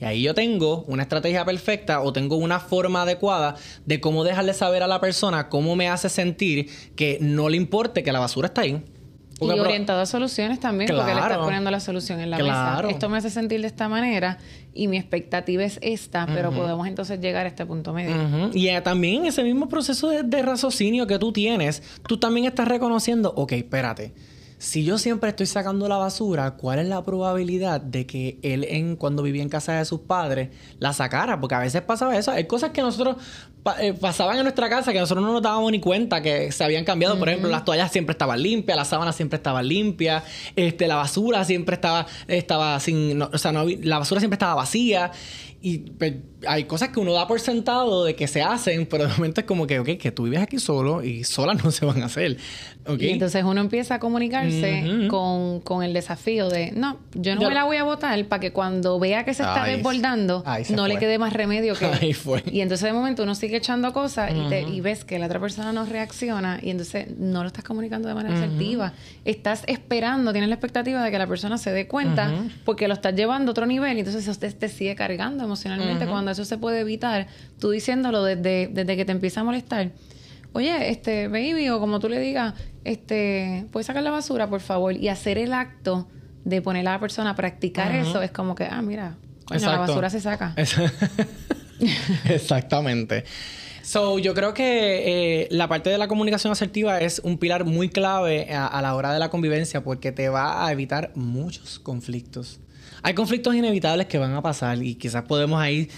Y ahí yo tengo una estrategia perfecta o tengo una forma adecuada de cómo dejarle saber a la persona cómo me hace sentir que no le importe que la basura está ahí. Y orientado a soluciones también, porque le estás poniendo la solución en la mesa. Esto me hace sentir de esta manera y mi expectativa es esta, pero podemos entonces llegar a este punto medio. Y eh, también en ese mismo proceso de, de raciocinio que tú tienes, tú también estás reconociendo, ok, espérate si yo siempre estoy sacando la basura, ¿cuál es la probabilidad de que él en cuando vivía en casa de sus padres la sacara? Porque a veces pasaba eso. Hay cosas que nosotros eh, pasaban en nuestra casa que nosotros no nos dábamos ni cuenta que se habían cambiado. Por ejemplo, las toallas siempre estaban limpias, las sábanas siempre estaban limpias, este, la basura siempre estaba, estaba sin, o sea, la basura siempre estaba vacía. Y pues, hay cosas que uno da por sentado de que se hacen, pero de momento es como que, ok, que tú vives aquí solo y solas no se van a hacer. Y entonces uno empieza a comunicarse con, con, el desafío de, no, yo no me la voy a votar para que cuando vea que se está desbordando, no le quede más remedio que... Ahí fue. Y entonces de momento uno sigue echando cosas y, te, y, ves que la otra persona no reacciona y entonces no lo estás comunicando de manera asertiva. Estás esperando, tienes la expectativa de que la persona se dé cuenta porque lo estás llevando a otro nivel y entonces usted te sigue cargando emocionalmente cuando eso se puede evitar, tú diciéndolo desde, desde que te empieza a molestar. Oye, este, baby, o como tú le digas, este, ¿puedes sacar la basura, por favor? Y hacer el acto de poner a la persona a practicar eso, es como que, ah, mira, la basura se saca. Exactamente. So, yo creo que eh, la parte de la comunicación asertiva es un pilar muy clave a, la hora de la convivencia porque te va a evitar muchos conflictos. Hay conflictos inevitables que van a pasar y quizás podemos ahí,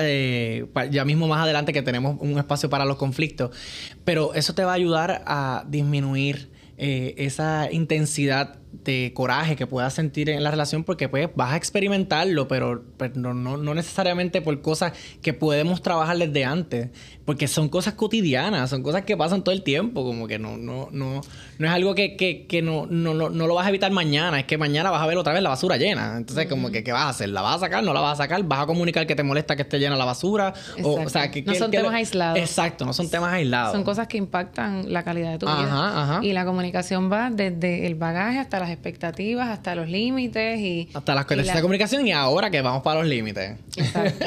eh, ya mismo más adelante que tenemos un espacio para los conflictos, pero eso te va a ayudar a disminuir eh, esa intensidad de coraje que puedas sentir en la relación porque pues vas a experimentarlo, pero, no, no, necesariamente por cosas que podemos trabajar desde antes, porque son cosas cotidianas, son cosas que pasan todo el tiempo, como que no, no, no, no es algo que, que, que no, no, no, lo vas a evitar mañana, es que mañana vas a ver otra vez la basura llena. Entonces, como que, ¿qué vas a hacer? ¿La vas a sacar? ¿No la vas a sacar? ¿Vas a comunicar que te molesta que esté llena la basura? O, sea, que, no son temas aislados. Exacto, no son temas aislados. Son cosas que impactan la calidad de tu vida. Y la comunicación va desde el bagaje hasta las expectativas, hasta los límites y... Hasta las conexiones de comunicación y ahora que vamos para los límites. Exacto.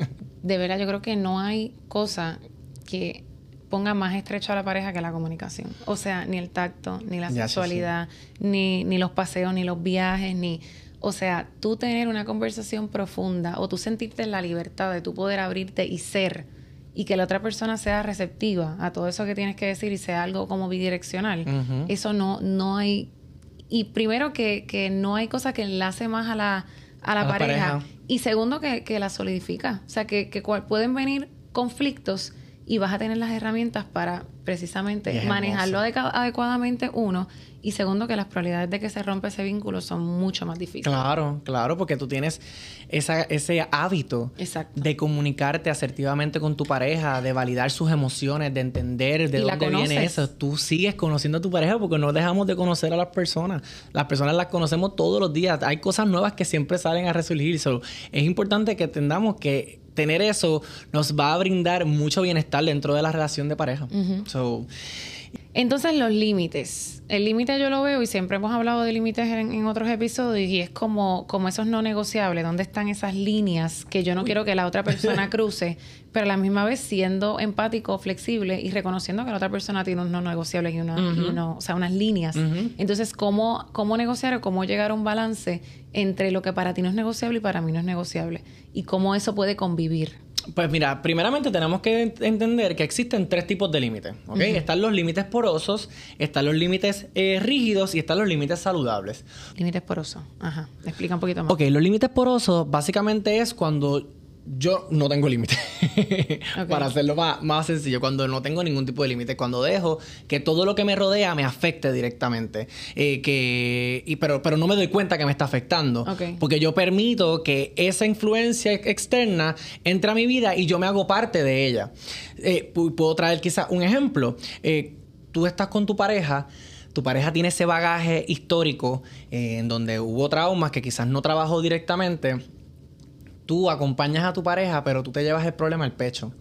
de verdad, yo creo que no hay cosa que ponga más estrecho a la pareja que la comunicación. O sea, ni el tacto, ni la sexualidad, ni, ni los paseos, ni los viajes, ni... O sea, tú tener una conversación profunda o tú sentirte en la libertad de tú poder abrirte y ser y que la otra persona sea receptiva a todo eso que tienes que decir y sea algo como bidireccional, eso no, no hay... Y primero que, que, no hay cosa que enlace más a la, a la, pareja. Y segundo que, que, la solidifica. O sea, que, que pueden venir conflictos y vas a tener las herramientas para precisamente manejarlo adecuadamente, uno, y segundo, que las probabilidades de que se rompa ese vínculo son mucho más difíciles. Claro, claro, porque tú tienes esa, ese hábito de comunicarte asertivamente con tu pareja, de validar sus emociones, de entender de dónde viene eso. Tú sigues conociendo a tu pareja porque no dejamos de conocer a las personas. Las personas las conocemos todos los días. Hay cosas nuevas que siempre salen a resurgir. es importante que entendamos que tener eso nos va a brindar mucho bienestar dentro de la relación de pareja. Entonces, los límites. El límite yo lo veo y siempre hemos hablado de límites en, otros episodios y es como, como esos no negociables, ¿dónde están esas líneas que yo no quiero que la otra persona cruce, pero a la misma vez siendo empático, flexible y reconociendo que la otra persona tiene unos no negociables y, una, o sea, unas líneas. Entonces, ¿cómo, ¿cómo negociar o cómo llegar a un balance entre lo que para ti no es negociable y para mí no es negociable? Y cómo eso puede convivir. Pues mira, primeramente tenemos que entender que existen tres tipos de límites, ¿ok? Están los límites porosos, están los límites eh, rígidos y están los límites saludables. Límites porosos, ajá. Explica un poquito más. Ok, los límites porosos básicamente es cuando yo no tengo límite. Para hacerlo más, sencillo, cuando no tengo ningún tipo de límite, cuando dejo que todo lo que me rodea me afecte directamente, eh, que, y, pero, pero no me doy cuenta que me está afectando, porque yo permito que esa influencia externa entre a mi vida y yo me hago parte de ella. Eh, puedo traer quizás un ejemplo. Eh, tú estás con tu pareja, tu pareja tiene ese bagaje histórico en donde hubo traumas que quizás no trabajó directamente tú acompañas a tu pareja, pero tú te llevas el problema al pecho.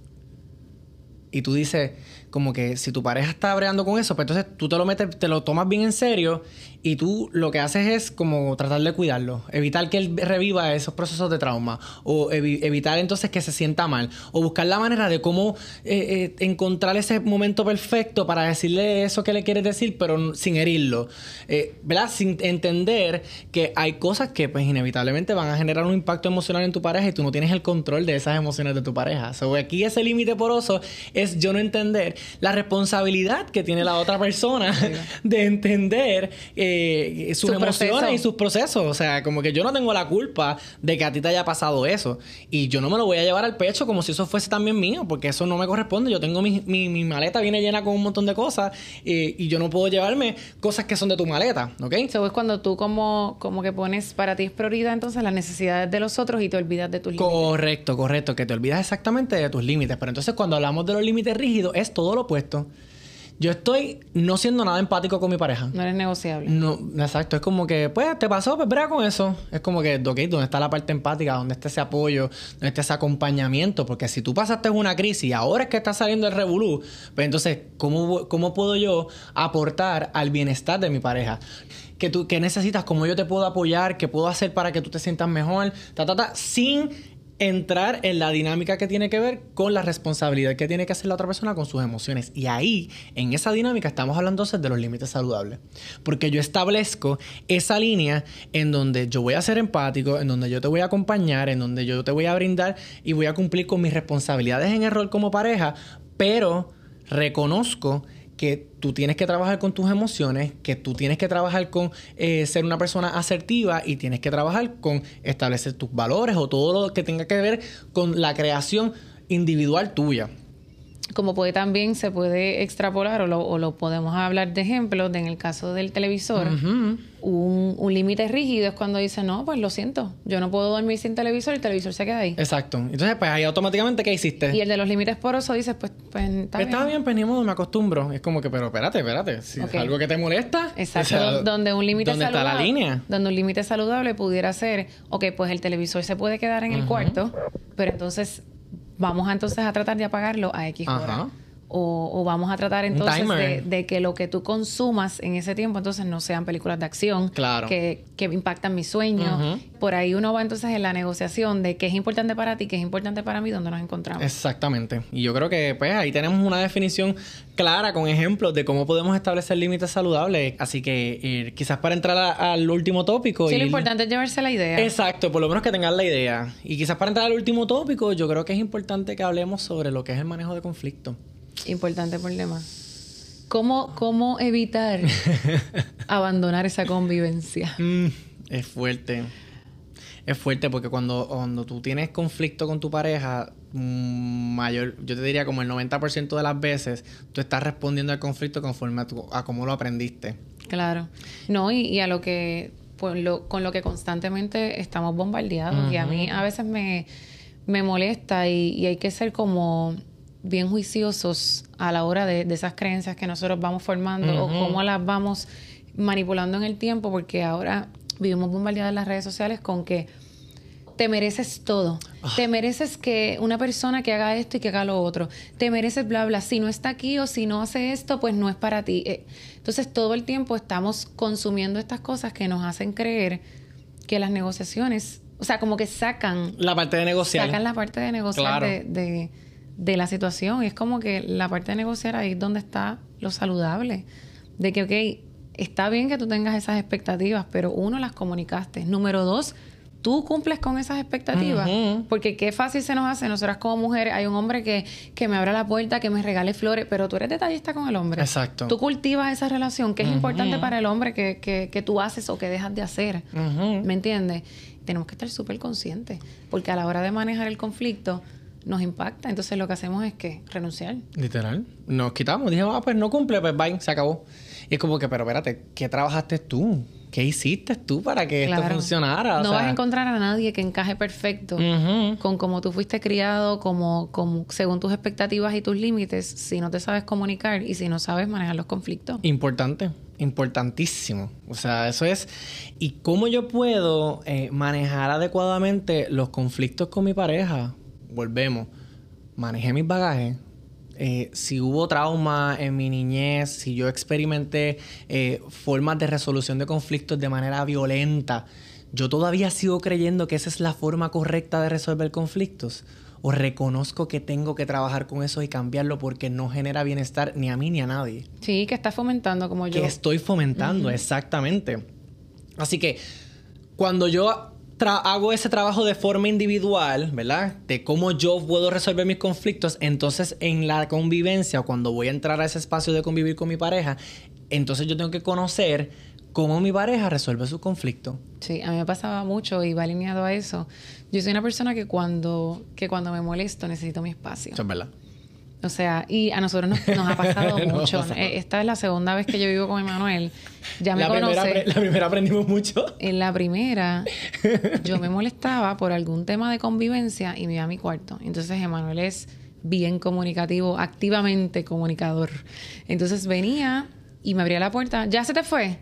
Y tú dices, como que si tu pareja está breando con eso, pues entonces tú te lo metes, te lo tomas bien en serio y tú lo que haces es como tratar de cuidarlo, evitar que él reviva esos procesos de trauma o evitar entonces que se sienta mal o buscar la manera de cómo eh, eh, encontrar ese momento perfecto para decirle eso que le quieres decir, pero sin herirlo, eh, ¿verdad? Sin entender que hay cosas que pues inevitablemente van a generar un impacto emocional en tu pareja y tú no tienes el control de esas emociones de tu pareja. So, aquí ese límite poroso es yo no entender la responsabilidad que tiene la otra persona de entender eh, sus emociones y sus procesos. O sea, como que yo no tengo la culpa de que a ti te haya pasado eso. Y yo no me lo voy a llevar al pecho como si eso fuese también mío, porque eso no me corresponde. Yo tengo mi, mi, maleta viene llena con un montón de cosas eh, y yo no puedo llevarme cosas que son de tu maleta, ¿ok? Eso es cuando tú como, como que pones para ti es prioridad entonces las necesidades de los otros y te olvidas de tus límites. Correcto, correcto, que te olvidas exactamente de tus límites. Pero entonces cuando hablamos de los límites rígidos es todo lo opuesto. Yo estoy no siendo nada empático con mi pareja. No eres negociable. No, exacto. Es como que, pues, te pasó, pues, con eso. Es como que, ok, ¿dónde está la parte empática? ¿Dónde está ese apoyo? ¿Dónde está ese acompañamiento? Porque si tú pasaste una crisis y ahora es que está saliendo el revolú, pues entonces, ¿cómo, cómo puedo yo aportar al bienestar de mi pareja? ¿Qué, tú, ¿Qué necesitas? ¿Cómo yo te puedo apoyar? ¿Qué puedo hacer para que tú te sientas mejor? Ta, ta, ta, sin entrar en la dinámica que tiene que ver con la responsabilidad que tiene que hacer la otra persona con sus emociones. Y ahí, en esa dinámica, estamos hablando entonces de los límites saludables. Porque yo establezco esa línea en donde yo voy a ser empático, en donde yo te voy a acompañar, en donde yo te voy a brindar y voy a cumplir con mis responsabilidades en el rol como pareja, pero reconozco que tú tienes que trabajar con tus emociones, que tú tienes que trabajar con eh, ser una persona asertiva y tienes que trabajar con establecer tus valores o todo lo que tenga que ver con la creación individual tuya como puede también se puede extrapolar o lo, podemos hablar de ejemplos en el caso del televisor. Un, límite rígido es cuando dice, no, pues lo siento, yo no puedo dormir sin televisor y el televisor se queda ahí. Exacto. Entonces, pues ahí automáticamente, ¿qué hiciste? Y el de los límites porosos dice, pues, pues está, está bien. pues ni modo, me acostumbro. Es como que, pero espérate, espérate. Si es algo que te molesta. Exacto. donde un límite ¿Dónde está la línea? Donde un límite saludable pudiera ser, ok, pues el televisor se puede quedar en el cuarto, pero entonces vamos entonces a tratar de apagarlo a X hora. O, vamos a tratar entonces de, que lo que tú consumas en ese tiempo entonces no sean películas de acción que, que, impactan mi sueño. Por ahí uno va entonces en la negociación de qué es importante para ti, qué es importante para mí, dónde nos encontramos. Exactamente. Y yo creo que pues ahí tenemos una definición clara con ejemplos de cómo podemos establecer límites saludables. Así que eh, quizás para entrar al último tópico. Sí, lo importante es llevarse la idea. Exacto, por lo menos que tengan la idea. Y quizás para entrar al último tópico, yo creo que es importante que hablemos sobre lo que es el manejo de conflicto. Importante problema. ¿Cómo, cómo evitar abandonar esa convivencia? Mm, es fuerte. Es fuerte porque cuando, cuando tú tienes conflicto con tu pareja, mm, mayor, yo te diría como el 90% de las veces, tú estás respondiendo al conflicto conforme a, tu, a cómo lo aprendiste. Claro. No, y, a lo que, pues, lo, con lo que constantemente estamos bombardeados. Y a mí a veces me, me molesta y, y hay que ser como bien juiciosos a la hora de, esas creencias que nosotros vamos formando o cómo las vamos manipulando en el tiempo, porque ahora vivimos bombardeados en las redes sociales con que te mereces todo. Ah. Te mereces que una persona que haga esto y que haga lo otro. Te mereces bla, bla. Si no está aquí o si no hace esto, pues no es para ti. Eh, entonces todo el tiempo estamos consumiendo estas cosas que nos hacen creer que las negociaciones, o sea, como que sacan... La parte de negociar. Sacan la parte de negociar de de la situación. Es como que la parte de negociar ahí es donde está lo saludable. De que, ok, está bien que tú tengas esas expectativas, pero uno, las comunicaste. Número dos, tú cumples con esas expectativas. Porque qué fácil se nos hace. Nosotras como mujeres, hay un hombre que, que me abra la puerta, que me regale flores, pero tú eres detallista con el hombre. Exacto. Tú cultivas esa relación que es importante para el hombre que, que, que, tú haces o que dejas de hacer. ¿Me entiendes? Tenemos que estar súper conscientes. Porque a la hora de manejar el conflicto, nos impacta. Entonces lo que hacemos es que renunciar. Literal. Nos quitamos. Dijimos, ah, pues no cumple, pues bye, se acabó. Y es como que, pero espérate, ¿qué trabajaste tú? ¿Qué hiciste tú para que esto funcionara? no vas a encontrar a nadie que encaje perfecto con cómo tú fuiste criado, como, como según tus expectativas y tus límites, si no te sabes comunicar y si no sabes manejar los conflictos. Importante, importantísimo. O sea, eso es. ¿Y cómo yo puedo eh, manejar adecuadamente los conflictos con mi pareja? Volvemos. Manejé mis bagajes, eh, si hubo trauma en mi niñez, si yo experimenté eh, formas de resolución de conflictos de manera violenta, yo todavía sigo creyendo que esa es la forma correcta de resolver conflictos. O reconozco que tengo que trabajar con eso y cambiarlo porque no genera bienestar ni a mí ni a nadie. Sí, que estás fomentando como yo. Que estoy fomentando, exactamente. Así que cuando yo hago ese trabajo de forma individual, ¿verdad? De cómo yo puedo resolver mis conflictos, entonces en la convivencia, cuando voy a entrar a ese espacio de convivir con mi pareja, entonces yo tengo que conocer cómo mi pareja resuelve su conflicto. Sí, a mí me pasaba mucho y va alineado a eso. Yo soy una persona que cuando, que cuando me molesto necesito mi espacio. Eso es verdad. O sea, y a nosotros nos, ha pasado mucho. Eh, esta es la segunda vez que yo vivo con Emanuel. Ya me la conoce. Primera, la primera aprendimos mucho. En la primera, yo me molestaba por algún tema de convivencia y me iba a mi cuarto. Entonces, Emanuel es bien comunicativo, activamente comunicador. Entonces venía y me abría la puerta. ¿Ya se te fue?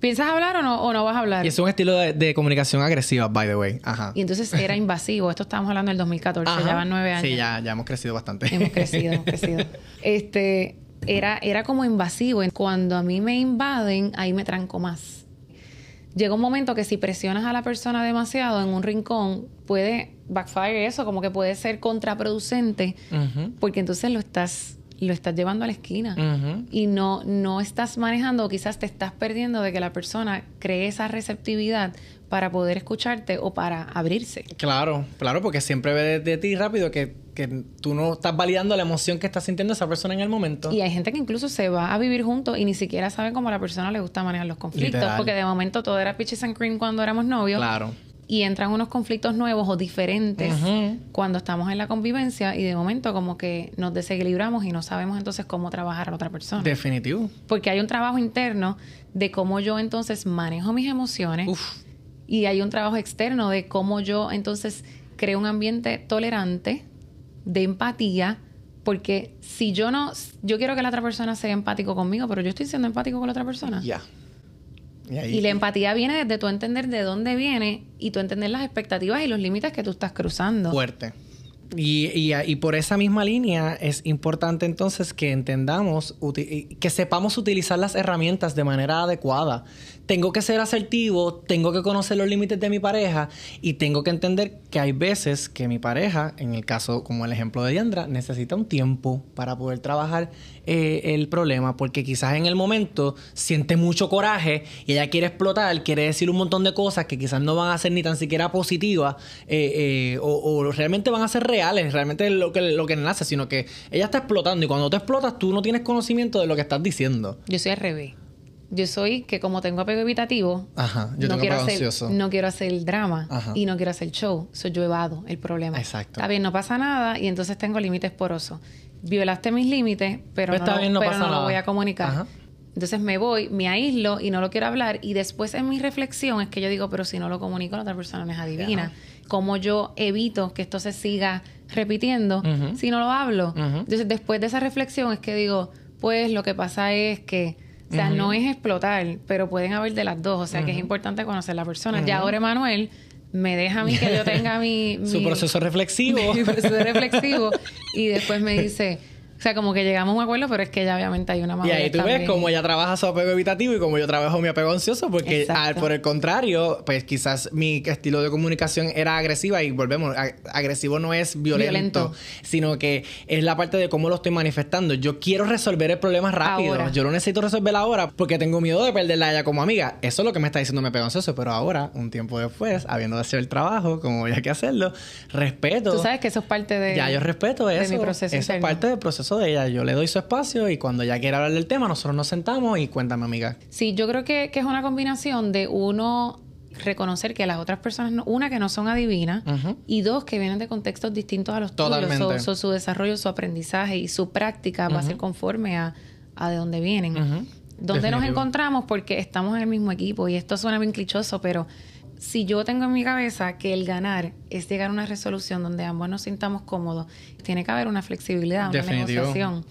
¿Piensas hablar o no, o no vas a hablar? Y es un estilo de, comunicación agresiva, by the way. Ajá. Y entonces era invasivo. Esto estábamos hablando del 2014, ya van nueve años. Sí, ya, ya hemos crecido bastante. Hemos crecido, hemos crecido. Este, era, era como invasivo. Cuando a mí me invaden, ahí me tranco más. Llega un momento que si presionas a la persona demasiado en un rincón, puede backfire eso, como que puede ser contraproducente, porque entonces lo estás lo estás llevando a la esquina y no, no estás manejando o quizás te estás perdiendo de que la persona cree esa receptividad para poder escucharte o para abrirse. Claro, claro, porque siempre ve de, ti rápido que, que, tú no estás validando la emoción que está sintiendo esa persona en el momento. Y hay gente que incluso se va a vivir juntos y ni siquiera sabe cómo a la persona le gusta manejar los conflictos, porque de momento todo era pitches and cream cuando éramos novios. Claro y entran unos conflictos nuevos o diferentes cuando estamos en la convivencia y de momento como que nos desequilibramos y no sabemos entonces cómo trabajar a la otra persona. Definitivo. Porque hay un trabajo interno de cómo yo entonces manejo mis emociones y hay un trabajo externo de cómo yo entonces creo un ambiente tolerante, de empatía, porque si yo no, yo quiero que la otra persona sea empático conmigo, pero yo estoy siendo empático con la otra persona. Ya. Y, la empatía viene desde tu entender de dónde viene y tú entender las expectativas y los límites que tú estás cruzando. Fuerte. Y, y, por esa misma línea es importante entonces que entendamos, que sepamos utilizar las herramientas de manera adecuada tengo que ser asertivo, tengo que conocer los límites de mi pareja y tengo que entender que hay veces que mi pareja, en el caso como el ejemplo de Diandra, necesita un tiempo para poder trabajar eh, el problema porque quizás en el momento siente mucho coraje y ella quiere explotar, quiere decir un montón de cosas que quizás no van a ser ni tan siquiera positivas eh, eh, o, realmente van a ser reales, realmente lo que, lo que nace, sino que ella está explotando y cuando tú explotas tú no tienes conocimiento de lo que estás diciendo. Yo soy al revés yo soy que como tengo apego evitativo, no, quiero hacer, no quiero hacer el drama y no quiero hacer el show. Soy yo evado el problema. Exacto. Está bien, no pasa nada y entonces tengo límites porosos. Violaste mis límites, pero, no, lo, voy a comunicar. Entonces me voy, me aíslo y no lo quiero hablar. Y después en mi reflexión es que yo digo, pero si no lo comunico, la otra persona no es adivina. ¿Cómo yo evito que esto se siga repitiendo si no lo hablo? Entonces después de esa reflexión es que digo, pues lo que pasa es que o sea, no es explotar, pero pueden haber de las dos. O sea, que es importante conocer la persona. Ya ahora Emanuel me deja a mí que yo tenga mi... Su proceso reflexivo. mi proceso reflexivo. y después me dice, O sea, como que llegamos a un acuerdo, pero es que ya obviamente hay una madurez Y ahí tú ves cómo ella trabaja su apego evitativo y cómo yo trabajo mi apego ansioso, porque al, por el contrario, pues quizás mi estilo de comunicación era agresiva y volvemos, agresivo no es violento, sino que es la parte de cómo lo estoy manifestando. Yo quiero resolver el problema rápido, yo lo necesito resolver ahora porque tengo miedo de perderla a ella como amiga. Eso es lo que me está diciendo mi apego ansioso, pero ahora, un tiempo después, habiendo hecho el trabajo, como había que hacerlo, respeto. Tú sabes que eso es parte de... Ya, yo respeto eso. mi proceso Eso es parte del proceso de ella. Yo le doy su espacio y cuando ella quiera hablar del tema, nosotros nos sentamos y cuéntame, amiga. Sí, yo creo que, es una combinación de uno reconocer que las otras personas, una, que no son adivinas, y dos, que vienen de contextos distintos a los Totalmente. tuyos. su desarrollo, su aprendizaje y su práctica va a ser conforme a, de dónde vienen. Donde nos encontramos porque estamos en el mismo equipo y esto suena bien clichoso, pero si yo tengo en mi cabeza que el ganar es llegar a una resolución donde ambos nos sintamos cómodos, tiene que haber una flexibilidad, una negociación.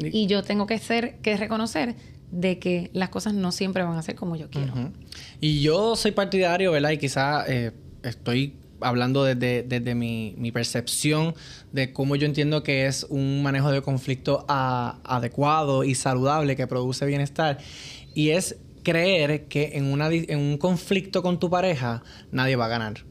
Y yo tengo que ser, que reconocer de que las cosas no siempre van a ser como yo quiero. Y yo soy partidario, ¿verdad? Y quizás eh, estoy hablando desde, desde mi, mi, percepción de cómo yo entiendo que es un manejo de conflicto adecuado y saludable que produce bienestar. Y es creer que en, una, en un conflicto con tu pareja nadie va a ganar.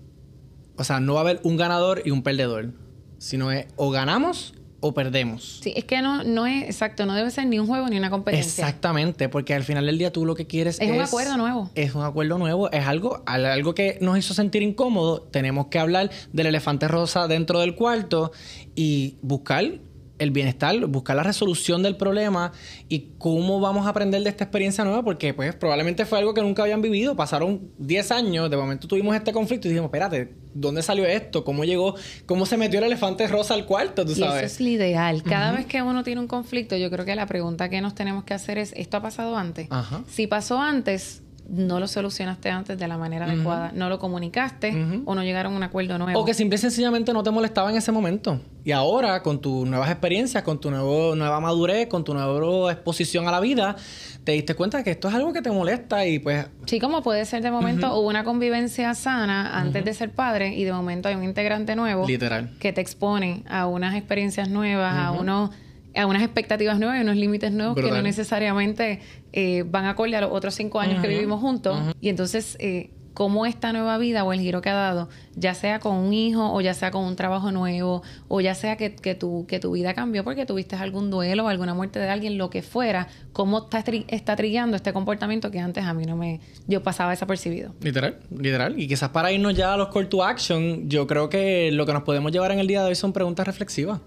O sea, no va a haber un ganador y un perdedor, sino es o ganamos o perdemos. Sí, es que no, no es exacto, no debe ser ni un juego ni una competencia. Exactamente, porque al final del día tú lo que quieres es, es un acuerdo nuevo. Es un acuerdo nuevo, es algo, algo que nos hizo sentir incómodo. Tenemos que hablar del elefante rosa dentro del cuarto y buscar el bienestar, buscar la resolución del problema y cómo vamos a aprender de esta experiencia nueva, porque pues probablemente fue algo que nunca habían vivido, pasaron 10 años, de momento tuvimos este conflicto y dijimos, espérate, ¿dónde salió esto? ¿Cómo llegó? ¿Cómo se metió el elefante rosa al cuarto? ¿Tú sabes? eso es lo ideal. Cada vez que uno tiene un conflicto, yo creo que la pregunta que nos tenemos que hacer es, ¿esto ha pasado antes? Si pasó antes, no lo solucionaste antes de la manera adecuada, no lo comunicaste o no llegaron a un acuerdo nuevo. O que simple y sencillamente no te molestaba en ese momento. Y ahora, con tus nuevas experiencias, con tu nuevo, nueva madurez, con tu nueva exposición a la vida, te diste cuenta que esto es algo que te molesta y pues... Sí, como puede ser de momento hubo una convivencia sana antes de ser padre y de momento hay un integrante nuevo. Literal. Que te expone a unas experiencias nuevas, a unos a unas expectativas nuevas y unos límites nuevos que no necesariamente eh, van a acorde a los otros cinco años que vivimos juntos. Y entonces, eh, cómo esta nueva vida o el giro que ha dado, ya sea con un hijo o ya sea con un trabajo nuevo o ya sea que, que, tu, que tu vida cambió porque tuviste algún duelo o alguna muerte de alguien, lo que fuera, cómo está, está trillando este comportamiento que antes a mí no me... yo pasaba desapercibido. Literal, literal. Y quizás para irnos ya a los call to action, yo creo que lo que nos podemos llevar en el día de hoy son preguntas reflexivas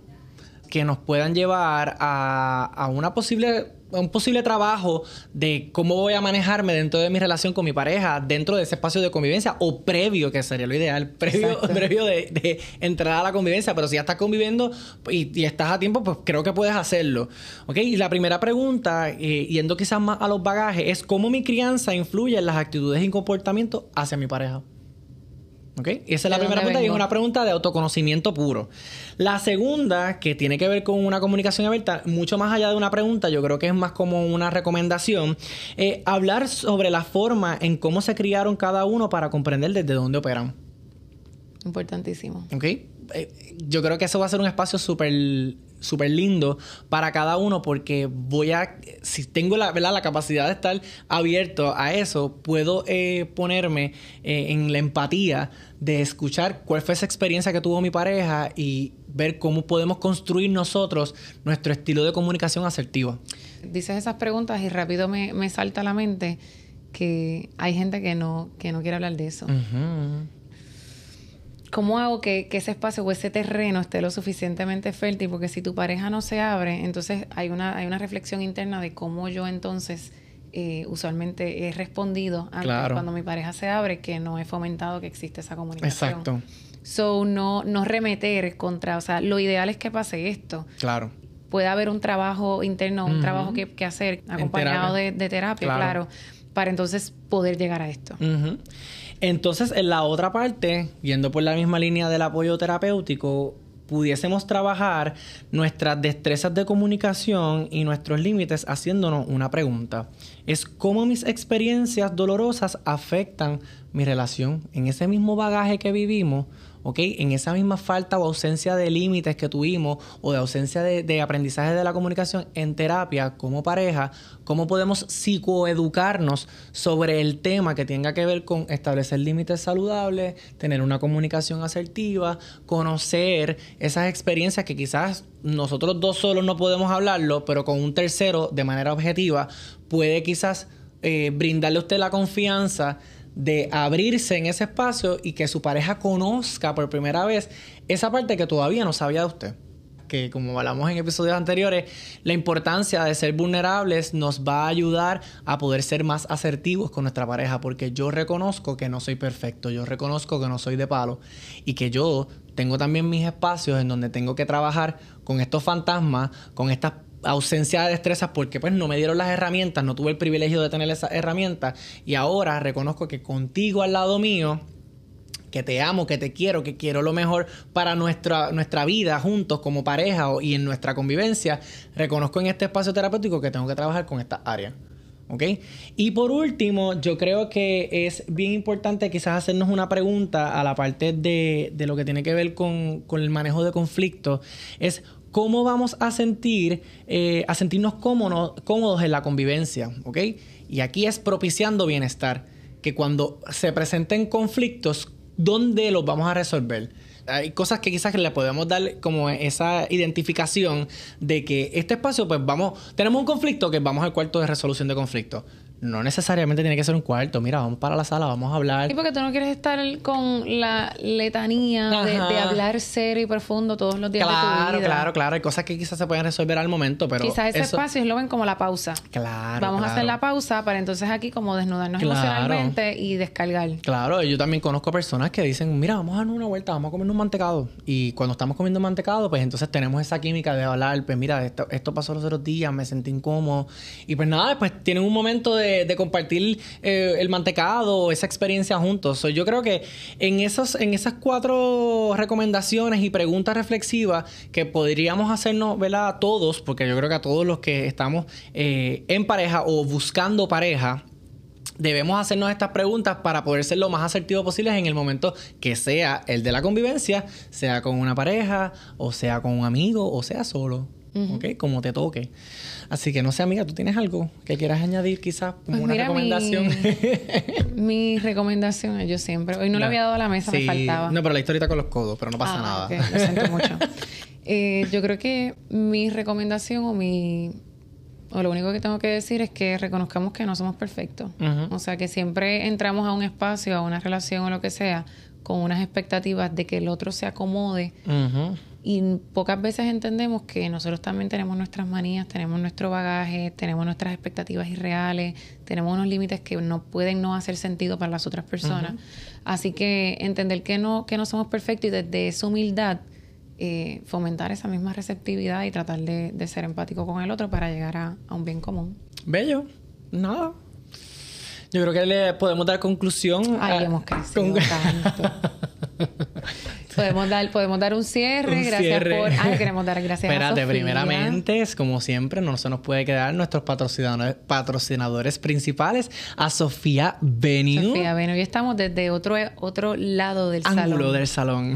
que nos puedan llevar a, una posible un posible trabajo de cómo voy a manejarme dentro de mi relación con mi pareja, dentro de ese espacio de convivencia o previo, que sería lo ideal, previo, previo de, entrar a la convivencia. Pero si ya estás conviviendo y, estás a tiempo, pues creo que puedes hacerlo. ¿Ok? Y la primera pregunta, eh, yendo quizás más a los bagajes, es cómo mi crianza influye en las actitudes y comportamientos hacia mi pareja. ¿Ok? Esa es la primera pregunta y es una pregunta de autoconocimiento puro. La segunda, que tiene que ver con una comunicación abierta, mucho más allá de una pregunta, yo creo que es más como una recomendación, eh, hablar sobre la forma en cómo se criaron cada uno para comprender desde dónde operan. Importantísimo. ¿Ok? Eh, yo creo que eso va a ser un espacio súper súper lindo para cada uno porque voy a, si tengo la, ¿verdad? la capacidad de estar abierto a eso, puedo eh, ponerme eh, en la empatía de escuchar cuál fue esa experiencia que tuvo mi pareja y ver cómo podemos construir nosotros nuestro estilo de comunicación asertivo. Dices esas preguntas y rápido me, me salta a la mente que hay gente que no, que no quiere hablar de eso. ¿Cómo hago que, ese espacio o ese terreno esté lo suficientemente fértil? Porque si tu pareja no se abre, entonces hay una, hay una reflexión interna de cómo yo entonces eh, usualmente he respondido cuando mi pareja se abre que no he fomentado que existe esa comunicación. Exacto. So, no, no remeter contra, o sea, lo ideal es que pase esto. Claro. Puede haber un trabajo interno, un trabajo que, que, hacer acompañado de, terapia, claro. para entonces poder llegar a esto. Entonces, en la otra parte, yendo por la misma línea del apoyo terapéutico, pudiésemos trabajar nuestras destrezas de comunicación y nuestros límites haciéndonos una pregunta. Es cómo mis experiencias dolorosas afectan mi relación. En ese mismo bagaje que vivimos, ¿ok? En esa misma falta o ausencia de límites que tuvimos o de ausencia de, aprendizaje de la comunicación en terapia como pareja, ¿cómo podemos psicoeducarnos sobre el tema que tenga que ver con establecer límites saludables, tener una comunicación asertiva, conocer esas experiencias que quizás nosotros dos solos no podemos hablarlo, pero con un tercero de manera objetiva puede quizás eh, brindarle a usted la confianza de abrirse en ese espacio y que su pareja conozca por primera vez esa parte que todavía no sabía de usted. Que como hablamos en episodios anteriores, la importancia de ser vulnerables nos va a ayudar a poder ser más asertivos con nuestra pareja, porque yo reconozco que no soy perfecto, yo reconozco que no soy de palo y que yo tengo también mis espacios en donde tengo que trabajar con estos fantasmas, con estas ausencia de destrezas porque pues no me dieron las herramientas, no tuve el privilegio de tener esas herramientas y ahora reconozco que contigo al lado mío que te amo, que te quiero, que quiero lo mejor para nuestra, nuestra vida juntos como pareja y en nuestra convivencia, reconozco en este espacio terapéutico que tengo que trabajar con esta área. ¿Ok? Y por último, yo creo que es bien importante quizás hacernos una pregunta a la parte de, de lo que tiene que ver con, con el manejo de conflictos. Es cómo vamos a sentir, eh, a sentirnos cómodos, en la convivencia, ¿ok? Y aquí es propiciando bienestar, que cuando se presenten conflictos, ¿dónde los vamos a resolver? Hay cosas que quizás le podemos dar como esa identificación de que este espacio, pues vamos, tenemos un conflicto que vamos al cuarto de resolución de conflicto no necesariamente tiene que ser un cuarto. Mira, vamos para la sala, vamos a hablar. Y porque tú no quieres estar con la letanía de, hablar serio y profundo todos los días de tu vida. Claro, claro, claro. Hay cosas que quizás se pueden resolver al momento, pero. Quizás ese espacio lo ven como la pausa. Claro. Vamos a hacer la pausa para entonces aquí como desnudarnos emocionalmente y descargar. Claro, yo también conozco personas que dicen, mira, vamos a dar una vuelta, vamos a comer un mantecado. Y cuando estamos comiendo mantecado, pues entonces tenemos esa química de hablar, pues mira, esto, esto pasó los otros días, me sentí incómodo. Y pues nada, pues tienen un momento de de, compartir eh, el mantecado, esa experiencia juntos. yo creo que en, esos, en esas cuatro recomendaciones y preguntas reflexivas que podríamos hacernos, ¿verdad? A todos, porque yo creo que a todos los que estamos eh, en pareja o buscando pareja, debemos hacernos estas preguntas para poder ser lo más asertivo posible en el momento que sea el de la convivencia, sea con una pareja, o sea con un amigo, o sea solo. ¿Ok? Como te toque. Así que no sé, amiga, ¿tú tienes algo que quieras añadir quizás como pues una recomendación? Mi, recomendación, yo siempre, hoy no, le había dado a la mesa, me faltaba. No, pero la historia está con los codos, pero no pasa ah, nada. Lo siento mucho. Eh, yo creo que mi recomendación o mi o lo único que tengo que decir es que reconozcamos que no somos perfectos. O sea, que siempre entramos a un espacio, a una relación o lo que sea, con unas expectativas de que el otro se acomode. Y pocas veces entendemos que nosotros también tenemos nuestras manías, tenemos nuestro bagaje, tenemos nuestras expectativas irreales, tenemos unos límites que no pueden no hacer sentido para las otras personas. Así que entender que no, que no somos perfectos y desde esa humildad eh, fomentar esa misma receptividad y tratar de, ser empático con el otro para llegar a, un bien común. Bello. Nada. Yo creo que le podemos dar conclusión. Ahí hemos crecido tanto. Podemos dar, podemos dar un cierre. gracias por. Ay, queremos dar gracias Espérate, a Sofía. primeramente, como siempre, no se nos puede quedar nuestros patrocinadores, patrocinadores principales, a Sofía Venue. Sofía Venue. Y estamos desde otro, otro lado del salón. Del salón.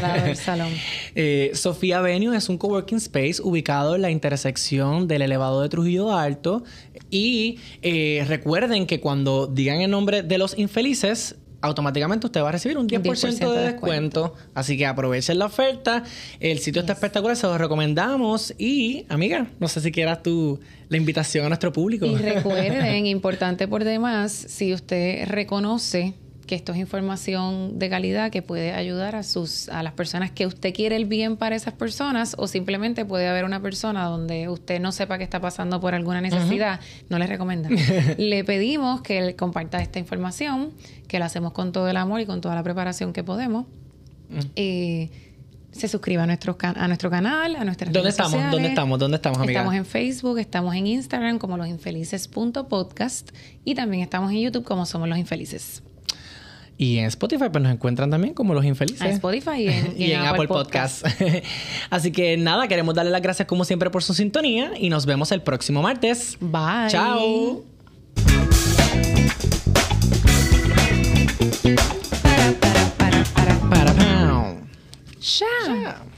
lado del salón. eh, Sofía Venue es un coworking space ubicado en la intersección del elevado de Trujillo Alto. Y eh, recuerden que cuando digan el nombre de los infelices, automáticamente usted va a recibir un 10%, de, descuento. Así que aprovechen la oferta. El sitio está espectacular, se lo recomendamos. Y, amiga, no sé si quieras tú la invitación a nuestro público. Y recuerden, importante por demás, si usted reconoce que esto es información de calidad que puede ayudar a sus a las personas que usted quiere el bien para esas personas o simplemente puede haber una persona donde usted no sepa que está pasando por alguna necesidad, no le recomienda. le pedimos que comparta esta información, que la hacemos con todo el amor y con toda la preparación que podemos. Eh, se suscriba a nuestro, a nuestro canal, a nuestras ¿Dónde redes estamos? Sociales. ¿Dónde estamos? ¿Dónde estamos, amiga? Estamos en Facebook, estamos en Instagram como losinfelices.podcast y también estamos en YouTube como Somos Los Infelices. Y en Spotify pues nos encuentran también como Los Infelices. En Spotify y en, Apple, Podcast. Así que nada, queremos darle las gracias como siempre por su sintonía y nos vemos el próximo martes. Bye. Chao. Para, para, para, para. Para, Ya.